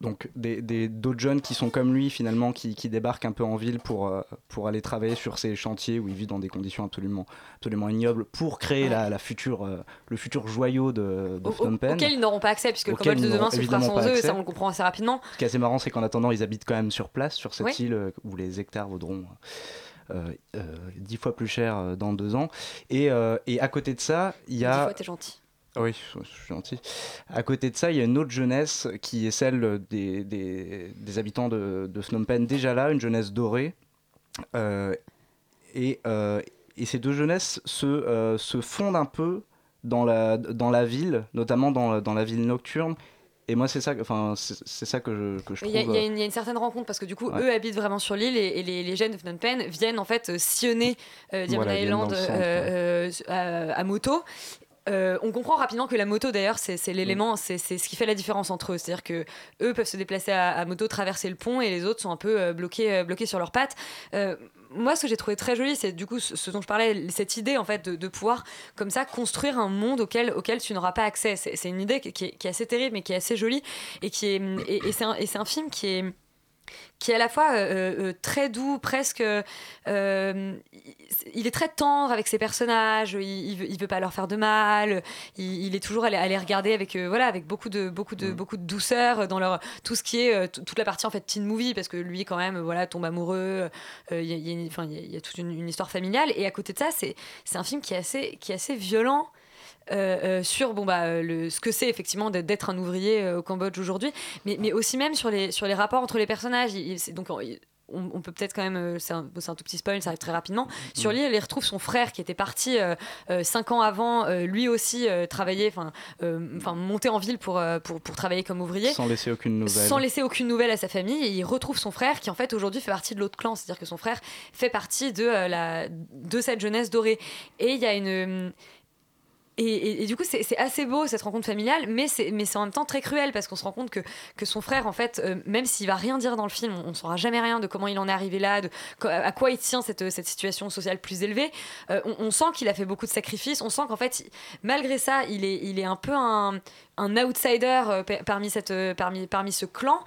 donc des, des- d'autres jeunes qui sont comme lui finalement qui, qui débarquent un peu en ville pour, euh, pour aller travailler sur ces chantiers où ils vivent dans des conditions absolument, absolument ignobles pour créer la, la future, euh, le futur joyau de, de au- Phnom Penh. auquel ils n'auront pas accès, puisque le Cambodge de demain se fera sans pas eux, et ça on le comprend assez rapidement. Ce qui est assez marrant, c'est qu'en attendant, ils habitent quand même sur place, sur cette Oui. île où les hectares vaudront euh, dix fois plus cher euh, dans deux ans. Et, euh, et à côté de ça, il y Dix a... fois, t'es gentil. Oui, je suis gentil. À côté de ça, il y a une autre jeunesse qui est celle des, des, des habitants de, de Phnom Penh, déjà là, une jeunesse dorée. Euh, et, euh, et ces deux jeunesses se, euh, se fondent un peu dans la, dans la ville, notamment dans, dans la ville nocturne. Et moi, c'est ça, que- enfin, c'est ça que je, que je trouve. y, a- il y a euh, une- il y a une certaine rencontre parce que du coup, Ouais. eux habitent vraiment sur l'île et, et les, les jeunes de Phnom Penh viennent en fait euh, sillonner euh, Diamond Voilà, Island euh, euh, à, à moto. Euh, on comprend rapidement que la moto, d'ailleurs, c'est l'élément, c'est c'est ce qui fait la différence entre eux. C'est-à-dire que eux peuvent se déplacer à, à moto, traverser le pont, et les autres sont un peu euh, bloqués, euh, bloqués sur leurs pattes. Moi, ce que j'ai trouvé très joli, c'est du coup ce, dont je parlais, cette idée en fait de, pouvoir comme ça construire un monde auquel, tu n'auras pas accès. C'est une idée qui, est, assez terrible, mais qui est assez jolie, et qui est et c'est un film qui est qui est à la fois euh, euh, très doux, presque. euh, il est très tendre avec ses personnages. Il, il, veut, pas leur faire de mal. Il, il est toujours à les, regarder avec euh, voilà avec beaucoup de beaucoup de beaucoup de douceur dans leur tout ce qui est euh, toute la partie en fait teen movie parce que lui quand même voilà tombe amoureux. euh, Il y, y a y toute une, une histoire familiale et à côté de ça c'est c'est un film qui est assez qui est assez violent. Euh, euh, sur bon bah euh, le, ce que c'est effectivement d'être- un ouvrier au Cambodge aujourd'hui, mais, mais aussi même sur les sur les rapports entre les personnages. Il- donc il- on, peut peut-être quand même, c'est un, c'est un tout petit spoil, ça arrive très rapidement. Sur l'île, il retrouve son frère qui était parti 5 ans avant, euh, lui aussi euh, travailler, enfin enfin, monter en ville pour, pour, pour travailler comme ouvrier. Sans laisser aucune nouvelle. Sans laisser aucune nouvelle à sa famille, et il retrouve son frère qui en fait aujourd'hui fait partie de l'autre clan, c'est-à-dire que son frère fait partie de, la, de cette jeunesse dorée. Et il y a une. Et, du coup, c'est assez beau cette rencontre familiale, mais c'est en même temps très cruel parce qu'on se rend compte que, que son frère, en fait, euh, même s'il va rien dire dans le film, on ne saura jamais rien de comment il en est arrivé là, de à quoi il tient cette, cette situation sociale plus élevée. Euh, on, on sent qu'il a fait beaucoup de sacrifices, on sent qu'en fait, malgré ça, il est, il est un peu un, un outsider euh, pa- parmi, cette, euh, parmi, parmi ce clan.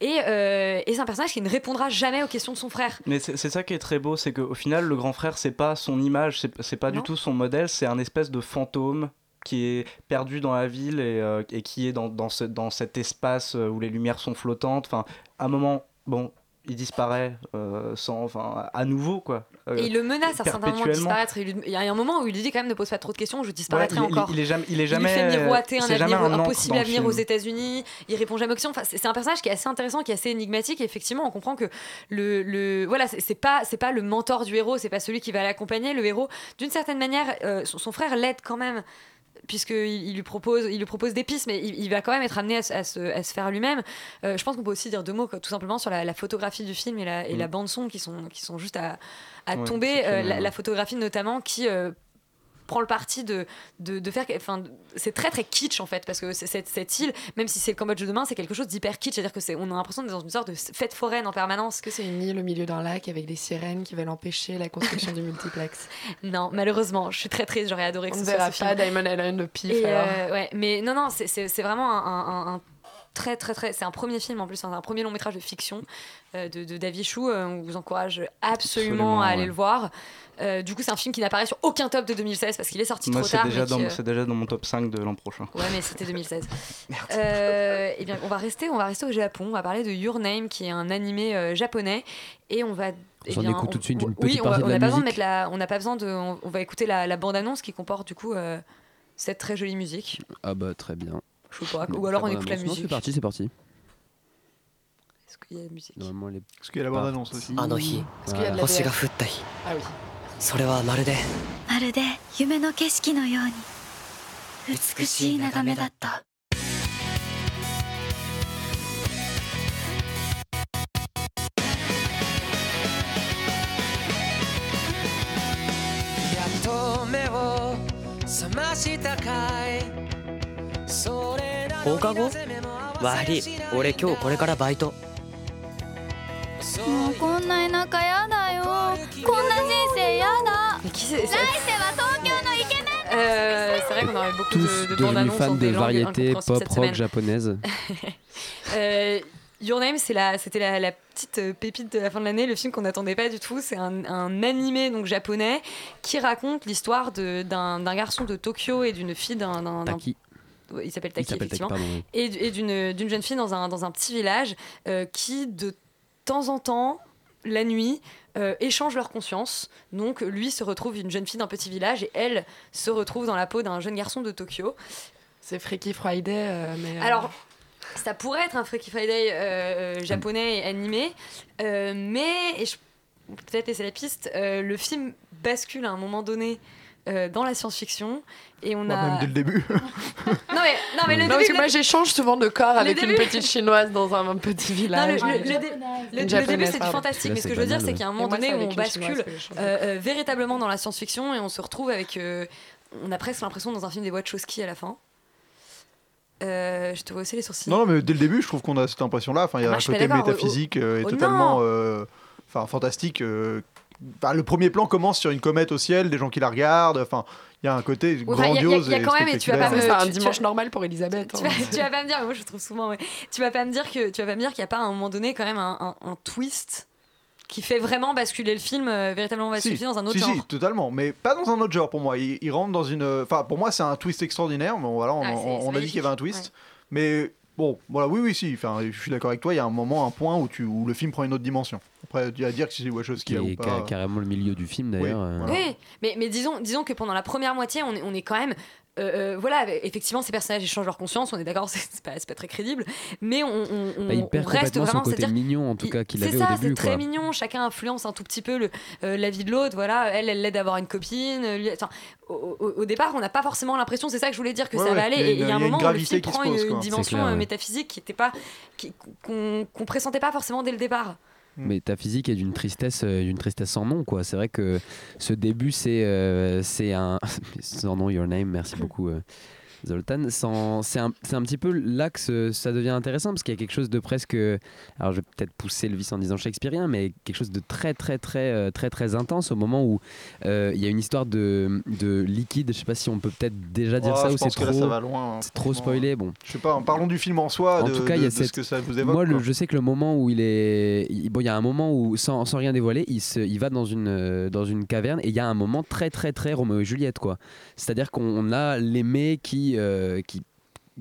Et, euh, et c'est un personnage qui ne répondra jamais aux questions de son frère. Mais c'est ça qui est très beau, c'est qu'au final, le grand frère, c'est pas son image, c'est pas Non. du tout son modèle, c'est un espèce de fantôme qui est perdu dans la ville et, euh, et qui est dans, dans, ce, dans cet espace où les lumières sont flottantes. Enfin, à un moment, bon, il disparaît euh, sans, enfin, à nouveau, quoi. Euh, Et il le menace à un certain moment de disparaître. Il, lui- il y a un moment où il lui dit quand même ne pose pas trop de questions, je disparaîtrai il- il- encore. il est jamais- il est lui jamais- fait miroiter un avenir, un un possible avenir aux États-Unis. Il répond jamais aux questions. Enfin, c'est un personnage qui est assez intéressant, qui est assez énigmatique. Et effectivement, on comprend que le, le voilà, c'est c'est pas c'est pas le mentor du héros, c'est pas celui qui va l'accompagner. Le héros, d'une certaine manière, euh, son, son frère l'aide quand même. Puisqu'il il lui propose, il lui propose des pistes, mais il, il va quand même être amené à, se- à se, à se faire lui-même. Euh, je pense qu'on peut aussi dire deux mots, quoi, tout simplement, sur la, la photographie du film et la, et Mm. la bande son qui sont, qui sont juste à, à Ouais, tomber. Euh, la photographie notamment qui euh, prend le parti de, de, de faire. Enfin, c'est très très kitsch en fait, parce que cette, cette île, même si c'est le Cambodge de demain, c'est quelque chose d'hyper kitsch. C'est-à-dire que c'est, on a l'impression d'être dans une sorte de fête foraine en permanence. Que c'est une île au milieu d'un lac avec des sirènes qui veulent empêcher la construction du multiplex? Non, malheureusement, je suis très triste. J'aurais adoré que On ce soit verra ce pas. Diamond Island au pif. Et, alors. euh, ouais, mais non, non, c'est- c'est c'est vraiment un, un- un très, très, très. C'est un premier film en plus, un, un premier long métrage de fiction euh, de, de David Chou. euh, on vous encourage absolument, Absolument, à aller ouais. le voir. Euh, du coup, c'est un film qui n'apparaît sur aucun top de 2016 parce qu'il est sorti Moi, trop c'est tard. déjà, dans- euh, c'est déjà dans mon top 5 de l'an prochain. Ouais, mais c'était 2016. Euh, eh bien, on va rester, on va rester au Japon. On va parler de Your Name, qui est un animé euh, japonais, et on va. eh bien, écoute on- tout de suite d'une oui, petite on va- partie de la besoin musique. mettre la, on n'a pas besoin de, on, on va écouter la, la bande annonce qui comporte du coup euh, cette très jolie musique. Ah bah très bien. Je sais pas, ou alors on écoute la annonce. Musique. C'est parti, c'est parti. Est-ce qu'il y a la musique. Parce qu'il y a la bande-annonce aussi. あの日 Est-ce qu'il y a de la 星が VF 降った日 Ah oui. それはまるでまるで夢の景色のように美しい眺めだったやっと目を覚ましたかい 放課後悪い俺今日これからバイトもうこんな田舎やだよこんな人生やだ来世は東京のイケメン Euh, c'est vrai qu'on aurait beaucoup Tous de, de bandes devenus annonces fans dans de des langues variété incompréhensibles pop cette rock semaine. japonaise. Euh, Your Name, c'est la, c'était la, la petite euh, pépite de la fin de l'année, le film qu'on n'attendait pas du tout. C'est un, un animé donc japonais qui raconte l'histoire de- d'un, d'un garçon de Tokyo et d'une fille d'un, il s'appelle Taki, effectivement. Et, d'une, jeune fille dans un, dans un petit village euh, qui, de temps en temps, la nuit, euh, échangent leur conscience. Donc, lui se retrouve une jeune fille d'un petit village et elle se retrouve dans la peau d'un jeune garçon de Tokyo. C'est Freaky Friday, euh, mais. euh, Alors, ça pourrait être un Freaky Friday japonais et animé, euh, mais et je peut-être laisser la piste. euh, le film bascule à un moment donné euh, dans la science-fiction et on a. Même dès le début. Non mais non mais le non, début. parce que le- moi j'échange souvent de corps Le avec une début- petite chinoise dans un, petit Non, le, village. le- le dé- le- Une le début c'est du fantastique, Là, mais ce que je veux dire c'est qu'il y a un moment donné où on une bascule euh, euh, véritablement dans la science-fiction et on se retrouve avec, euh, on a presque l'impression dans un film des Wachowski à la fin. Euh, je te vois aussi les sourcils. Non, non, mais dès le début, je trouve qu'on a cette impression-là. Enfin, il y a un côté métaphysique et Oh, oh, totalement non. euh, enfin, fantastique. euh. Enfin, le premier plan commence sur une comète au ciel, des gens qui la regardent. Enfin, il y a un côté enfin, il y y a- grandiose. y a et quand même, et tu vas pas me- C'est un tu- dimanche vas- normal pour Elisabeth. tu hein. vas, tu vas pas me dire, moi je trouve souvent, ouais. tu vas pas me dire que tu vas pas me dire qu'il y a pas à un moment donné quand même un, un- un twist qui fait vraiment basculer le film, euh, véritablement basculer Si, dans un autre si, genre. si, totalement, mais pas dans un autre genre pour moi. Il, il rentre dans une. Enfin, pour moi, c'est un twist extraordinaire. Bon, voilà, on, Ah, on- on a dit qu'il y avait un twist, mais bon, voilà, oui, oui, si. Enfin, je suis d'accord avec toi. Il y a un moment, un point où, tu, où le film prend une autre dimension. Après, tu vas dire que c'est Wachowski Qui ou est pas. ca- carrément le milieu du film d'ailleurs. euh. Oui, mais, mais disons, disons que pendant la première moitié, on est, on est quand même euh, euh, voilà, effectivement, ces personnages échangent leur conscience, on est d'accord, c'est pas, c'est pas très crédible, mais on, on- on- Bah, il on perd reste complètement son vraiment. côté c'est-à-dire- mignon, en tout cas, qu'il c'est avait ça, au début. c'est très mignon, chacun influence un tout petit peu le, euh, la vie de l'autre, voilà, elle, elle l'aide à avoir une copine. lui- enfin, au, au- au départ, on n'a pas forcément l'impression, c'est ça que je voulais dire, que Ouais, ça ouais, va aller, il y a et une- il y a y un a moment où le film prend pose, une, dimension clair, ouais. métaphysique qui était pas, qu'on qu'on pressentait pas forcément dès le départ. Mais ta physique est d'une tristesse, euh, d'une tristesse sans nom, quoi. C'est vrai que ce début, c'est, euh, c'est un sans nom, your name. Merci beaucoup. euh, Zoltan, c'est un, c'est un petit peu là que ça devient intéressant parce qu'il y a quelque chose de presque, alors je vais peut-être pousser le vice en disant shakespearien, mais quelque chose de très très très euh, très très intense au moment où euh, il y a une histoire de, de liquide. Je sais pas si on peut peut-être déjà dire Oh, ça ou c'est que là, trop, hein, c'est trop spoilé. Bon, Je sais pas, parlons du film en soi, en de, tout cas, il y a cette... ce que ça vous évoque. Moi, le- je sais que le moment où il est, il- bon, il y a un moment où, sans, sans rien dévoiler, il, se, il va dans une, euh, dans une caverne et il y a un moment très, très, très Roméo et Juliette, quoi. C'est-à-dire qu'on a l'aimé qui, euh, qui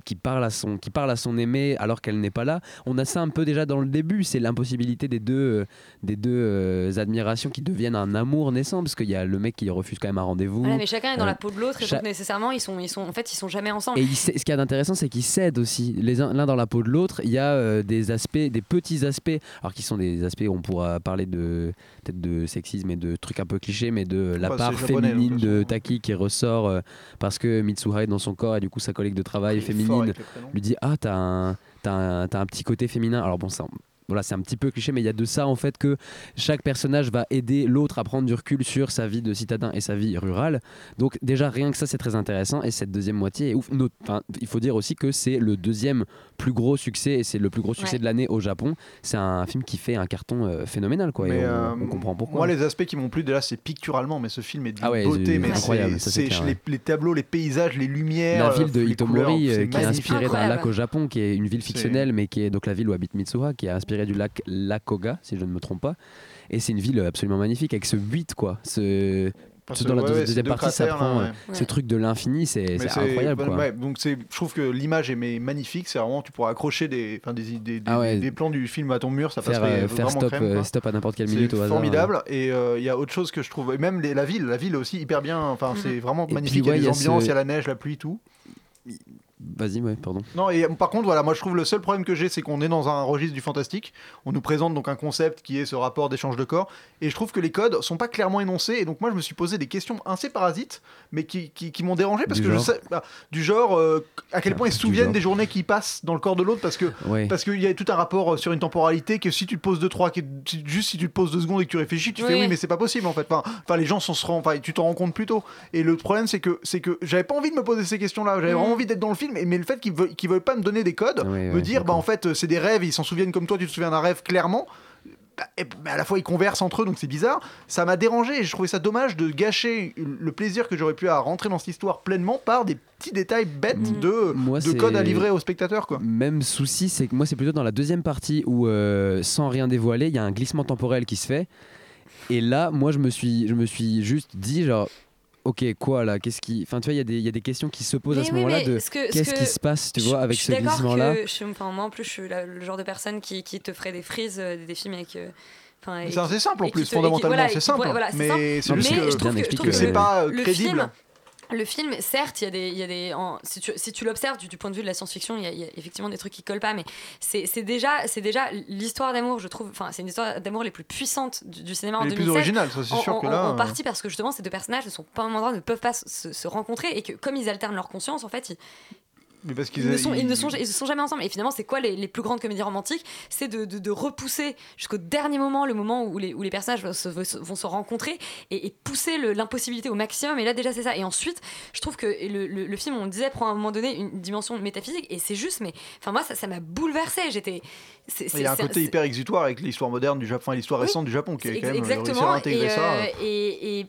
qui parle à son qui parle à son aimé alors qu'elle n'est pas là on a ça un peu déjà dans le début c'est l'impossibilité des deux euh, des deux euh, admirations qui deviennent un amour naissant parce qu'il y a le mec qui refuse quand même un rendez-vous Voilà, mais chacun est dans Euh, la peau de l'autre et donc nécessairement ils sont, ils sont, en fait, ils sont jamais ensemble. et il ce qu'il y a d'intéressant, c'est qu'ils cèdent aussi. Les uns- L'un dans la peau de l'autre, il y a euh, des aspects, des petits aspects, alors qui sont des aspects, on pourra parler de peut-être de sexisme et de trucs un peu clichés, mais de la Bah, part japonais, féminine de Taki qui ressort euh, parce que Mitsuha est dans son corps et du coup sa collègue de travail fort féminine lui dit Ah, t'as un, t'as un, t'as un petit côté féminin. Alors bon, ça. Voilà, c'est un petit peu cliché, mais il y a de ça en fait que chaque personnage va aider l'autre à prendre du recul sur sa vie de citadin et sa vie rurale. Donc déjà rien que ça c'est très intéressant et cette deuxième moitié est ouf. Il faut dire aussi que c'est le deuxième plus gros succès et c'est le plus gros succès Ouais. de l'année au Japon. C'est un film qui fait un carton euh, phénoménal quoi. et Mais, on, euh, on comprend pourquoi. Moi, les aspects qui m'ont plu, déjà, c'est picturalement, mais ce film est d'une Ah ouais, beauté, mais incroyable, ça, clair, les, ouais. les tableaux, les paysages, les lumières. La ville de euh, couleurs, c'est qui est inspirée d'un lac au Japon, qui est une ville fictionnelle, mais qui est donc la ville où habite Mitsuha, qui est inspirée du lac Lakoga, si je ne me trompe pas. Et c'est une ville absolument magnifique avec ce 8 quoi. Ce, dans la ouais, deuxième deux partie, ça prend là, ouais. ce truc de l'infini, c'est incroyable quoi. donc je trouve que l'image est magnifique. C'est vraiment, tu pourras accrocher des, des, des, des, Ah des plans du film à ton mur, ça Faire, passerait euh, faire vraiment stop, crème, euh, stop à n'importe quelle minute au hasard. formidable. Et euh, il y a autre chose que je trouve, et même les- la ville, la ville est aussi hyper bien. Enfin, c'est vraiment Et magnifique. puis, il y a ce- ambiances, il y a la neige, la pluie, tout. Vas-y, ouais, pardon. Non, et euh, par contre, voilà, moi je trouve le seul problème que j'ai, c'est qu'on est dans un registre du fantastique. On nous présente donc un concept qui est ce rapport d'échange de corps. Et je trouve que les codes sont pas clairement énoncés. Et donc, moi je me suis posé des questions assez parasites, mais qui, qui, qui m'ont dérangé parce Du que genre je sais. bah, du genre, euh, à quel point ils se souviennent des journées qui passent dans le corps de l'autre parce que Ouais. parce qu'il y a tout un rapport euh, sur une temporalité que si tu te poses deux, trois, qui- si- juste si tu te poses deux secondes et que tu réfléchis, tu fais Oui. mais c'est pas possible en fait. Enfin, enfin, les gens s'en se rendent, enfin, tu t'en rends compte plus tôt. Et le problème, c'est que, c'est que j'avais pas envie de me poser ces questions-là. J'avais Mhm. vraiment envie d'être dans le film, mais le fait qu'ils veulent, qu'ils veulent pas me donner des codes, me ouais, dire, bah en fait, euh, c'est des rêves, ils s'en souviennent comme toi, tu te souviens d'un rêve clairement. bah, et- bah, à la fois ils conversent entre eux, donc c'est bizarre. Ça m'a dérangé et je trouvais ça dommage de gâcher le plaisir que j'aurais pu à rentrer dans cette histoire pleinement par des petits détails bêtes de, Moi, de à livrer au spectateur. Quoi. Même souci, c'est que moi, c'est plutôt dans la deuxième partie où, euh, sans rien dévoiler, il y a un glissement temporel qui se fait. Et là, moi, je me suis, je me suis juste dit, genre, ok, quoi là Qu'est-ce qui. Enfin, tu vois, il y, a des- il y a des questions qui se posent à ce oui, moment-là de ce que- ce qu'est-ce que- qui se passe, tu Je- vois, avec je ce suis d'accord glissement-là. que je- enfin, moi en plus je suis la- le genre de personne qui, qui te ferait des frises euh, des films avec euh, C'est simple en plus, fondamentalement, c'est simple, mais simple. c'est juste Mais que- je trouve que, je trouve expliqué, que c'est pas, le crédible. Le film, certes, il y a des, il y a des en- si tu, si tu l'observes du, du point de vue de la science-fiction, il y, a- il y a effectivement des trucs qui collent pas, mais c'est c'est déjà, c'est déjà l'histoire d'amour, je trouve. Enfin, c'est une histoire d'amour les plus puissantes du, du cinéma en Les plus 2016. originales, ça, c'est En- sûr en- que là, En, en euh, partie parce que justement ces deux personnages ne sont pas un endroit, ne peuvent pas se, se rencontrer et que comme ils alternent leur conscience, en fait, ils, Mais parce ils ne, sont, ils, ils- ne sont, ils ne sont jamais ensemble. Et finalement, c'est quoi les, les plus grandes comédies romantiques? C'est de, de- de repousser jusqu'au dernier moment, le moment où les, où les personnages vont se, vont se rencontrer et, et pousser l'impossibilité au maximum. Et là, déjà, c'est ça. Et ensuite, je trouve que le, le- le film, on le disait, prend à un moment donné une dimension métaphysique. Et c'est juste, mais enfin, moi, ça m'a bouleversé. J'étais. Il y a un côté hyper exutoire avec l'histoire moderne du Japon, l'histoire Oui. récente du Japon qui est quand même réussi à Exactement. intégrer et, ça. euh, et, et-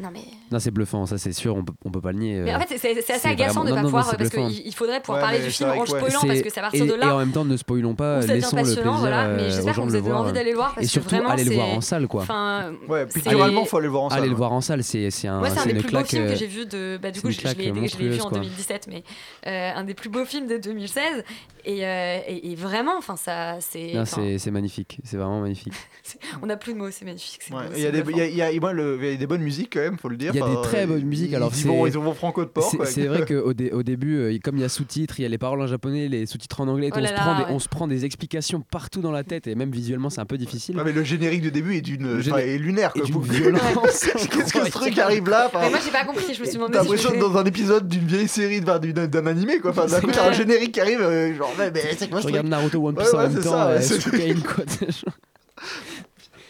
Non, mais. Non, c'est bluffant, ça c'est sûr, on peut, on peut pas le nier. Mais euh, en fait, c'est- assez agaçant vraiment- de non, pas non, pouvoir. non, parce qu'il il faudrait pouvoir Ouais, parler du film en que spoilant, parce que c'est à partir et, de là. et en même temps, ne spoilons pas, ça laissons le passionnant, plaisir voilà, mais euh, j'espère aux que gens vous de le avez voir. envie d'aller le voir, parce et que surtout, vraiment, allez le voir en salle, quoi. Enfin, Ouais, picturalement, faut aller le voir en salle. Allez le voir en salle, c'est un, Moi, c'est un des plus beaux films que euh, j'ai vu de. Bah, du coup, je, l'ai je l'ai vu en quoi. 2017, mais euh, un des plus beaux films de 2016. Et, euh, vraiment, enfin, ça, c'est. c'est magnifique, c'est vraiment magnifique. on n'a plus de mots, c'est magnifique. c'est Ouais, beau, Il y, a c'est des- bluffant. il y a- il y a- moi, le- il y a des bonnes musiques musique quand même, faut le dire. Il y a des très bonnes musiques. Ils, Alors ils vont, ils vont franco de porc. c'est- vrai qu'au dé- au début, euh, comme il y a sous-titres, il y a les paroles en japonais, les sous-titres en anglais, Oh on, là se là, prend des, ouais. on se prend des explications partout dans la tête et même visuellement c'est un peu difficile. Ouais, mais le générique de début est d'une est lunaire. est violence Qu'est-ce que ce truc arrive là Mais moi j'ai pas compris, je me suis demandé T'as l'impression dans un épisode d'une vieille série d'un d'un- d'un animé quoi. Enfin, d'un coup, t'as un générique qui arrive, euh, genre, mais, c'est quoi regarde Naruto One Piece en même temps,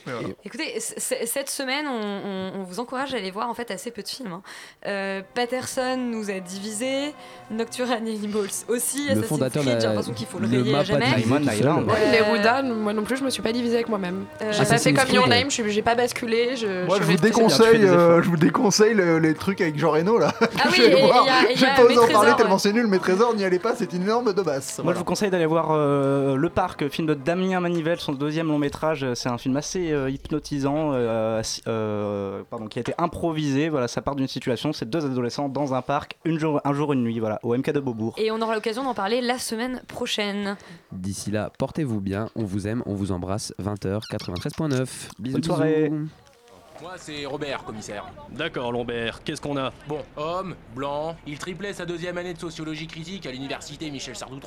euh. Écoutez, cette semaine, on, on- on vous encourage à aller voir en fait assez peu de films. hein. Euh, Patterson nous a divisé, Nocturnal Animals aussi, Le Assassin's fondateur Creed, j'ai l'impression qu'il faut le ne rayer à jamais. divisé Euh, Neruda, moi non plus, je me suis pas divisée avec moi-même. Euh, j'ai pas fait comme Your. Name, j'ai pas basculé. Je, Moi, je vous déconseille, euh, je vous déconseille le- les trucs avec Jean Reno là. Ah oui, je vais pas Mes en parler tellement c'est nul. Mes trésors, n'y allez pas, c'est une énorme de basse. Moi, je vous conseille d'aller voir euh, Le Parc, film de Damien Manivelle, son deuxième long métrage. C'est un film assez euh, hypnotisant, euh, euh, pardon, qui a été improvisé. Voilà, ça part d'une situation. C'est deux adolescents dans un parc, une jour, un jour, une nuit, voilà, au MK de Beaubourg. Et on aura l'occasion d'en parler la semaine prochaine. D'ici là, portez-vous bien, on vous aime, on vous embrasse. 20h 93.9. Bisous. Bonne soirée. bisous. Moi, c'est Robert, commissaire. D'accord, Lombert, qu'est-ce qu'on a? Bon, homme, blanc, il triplait sa deuxième année de sociologie critique à l'université Michel Sardou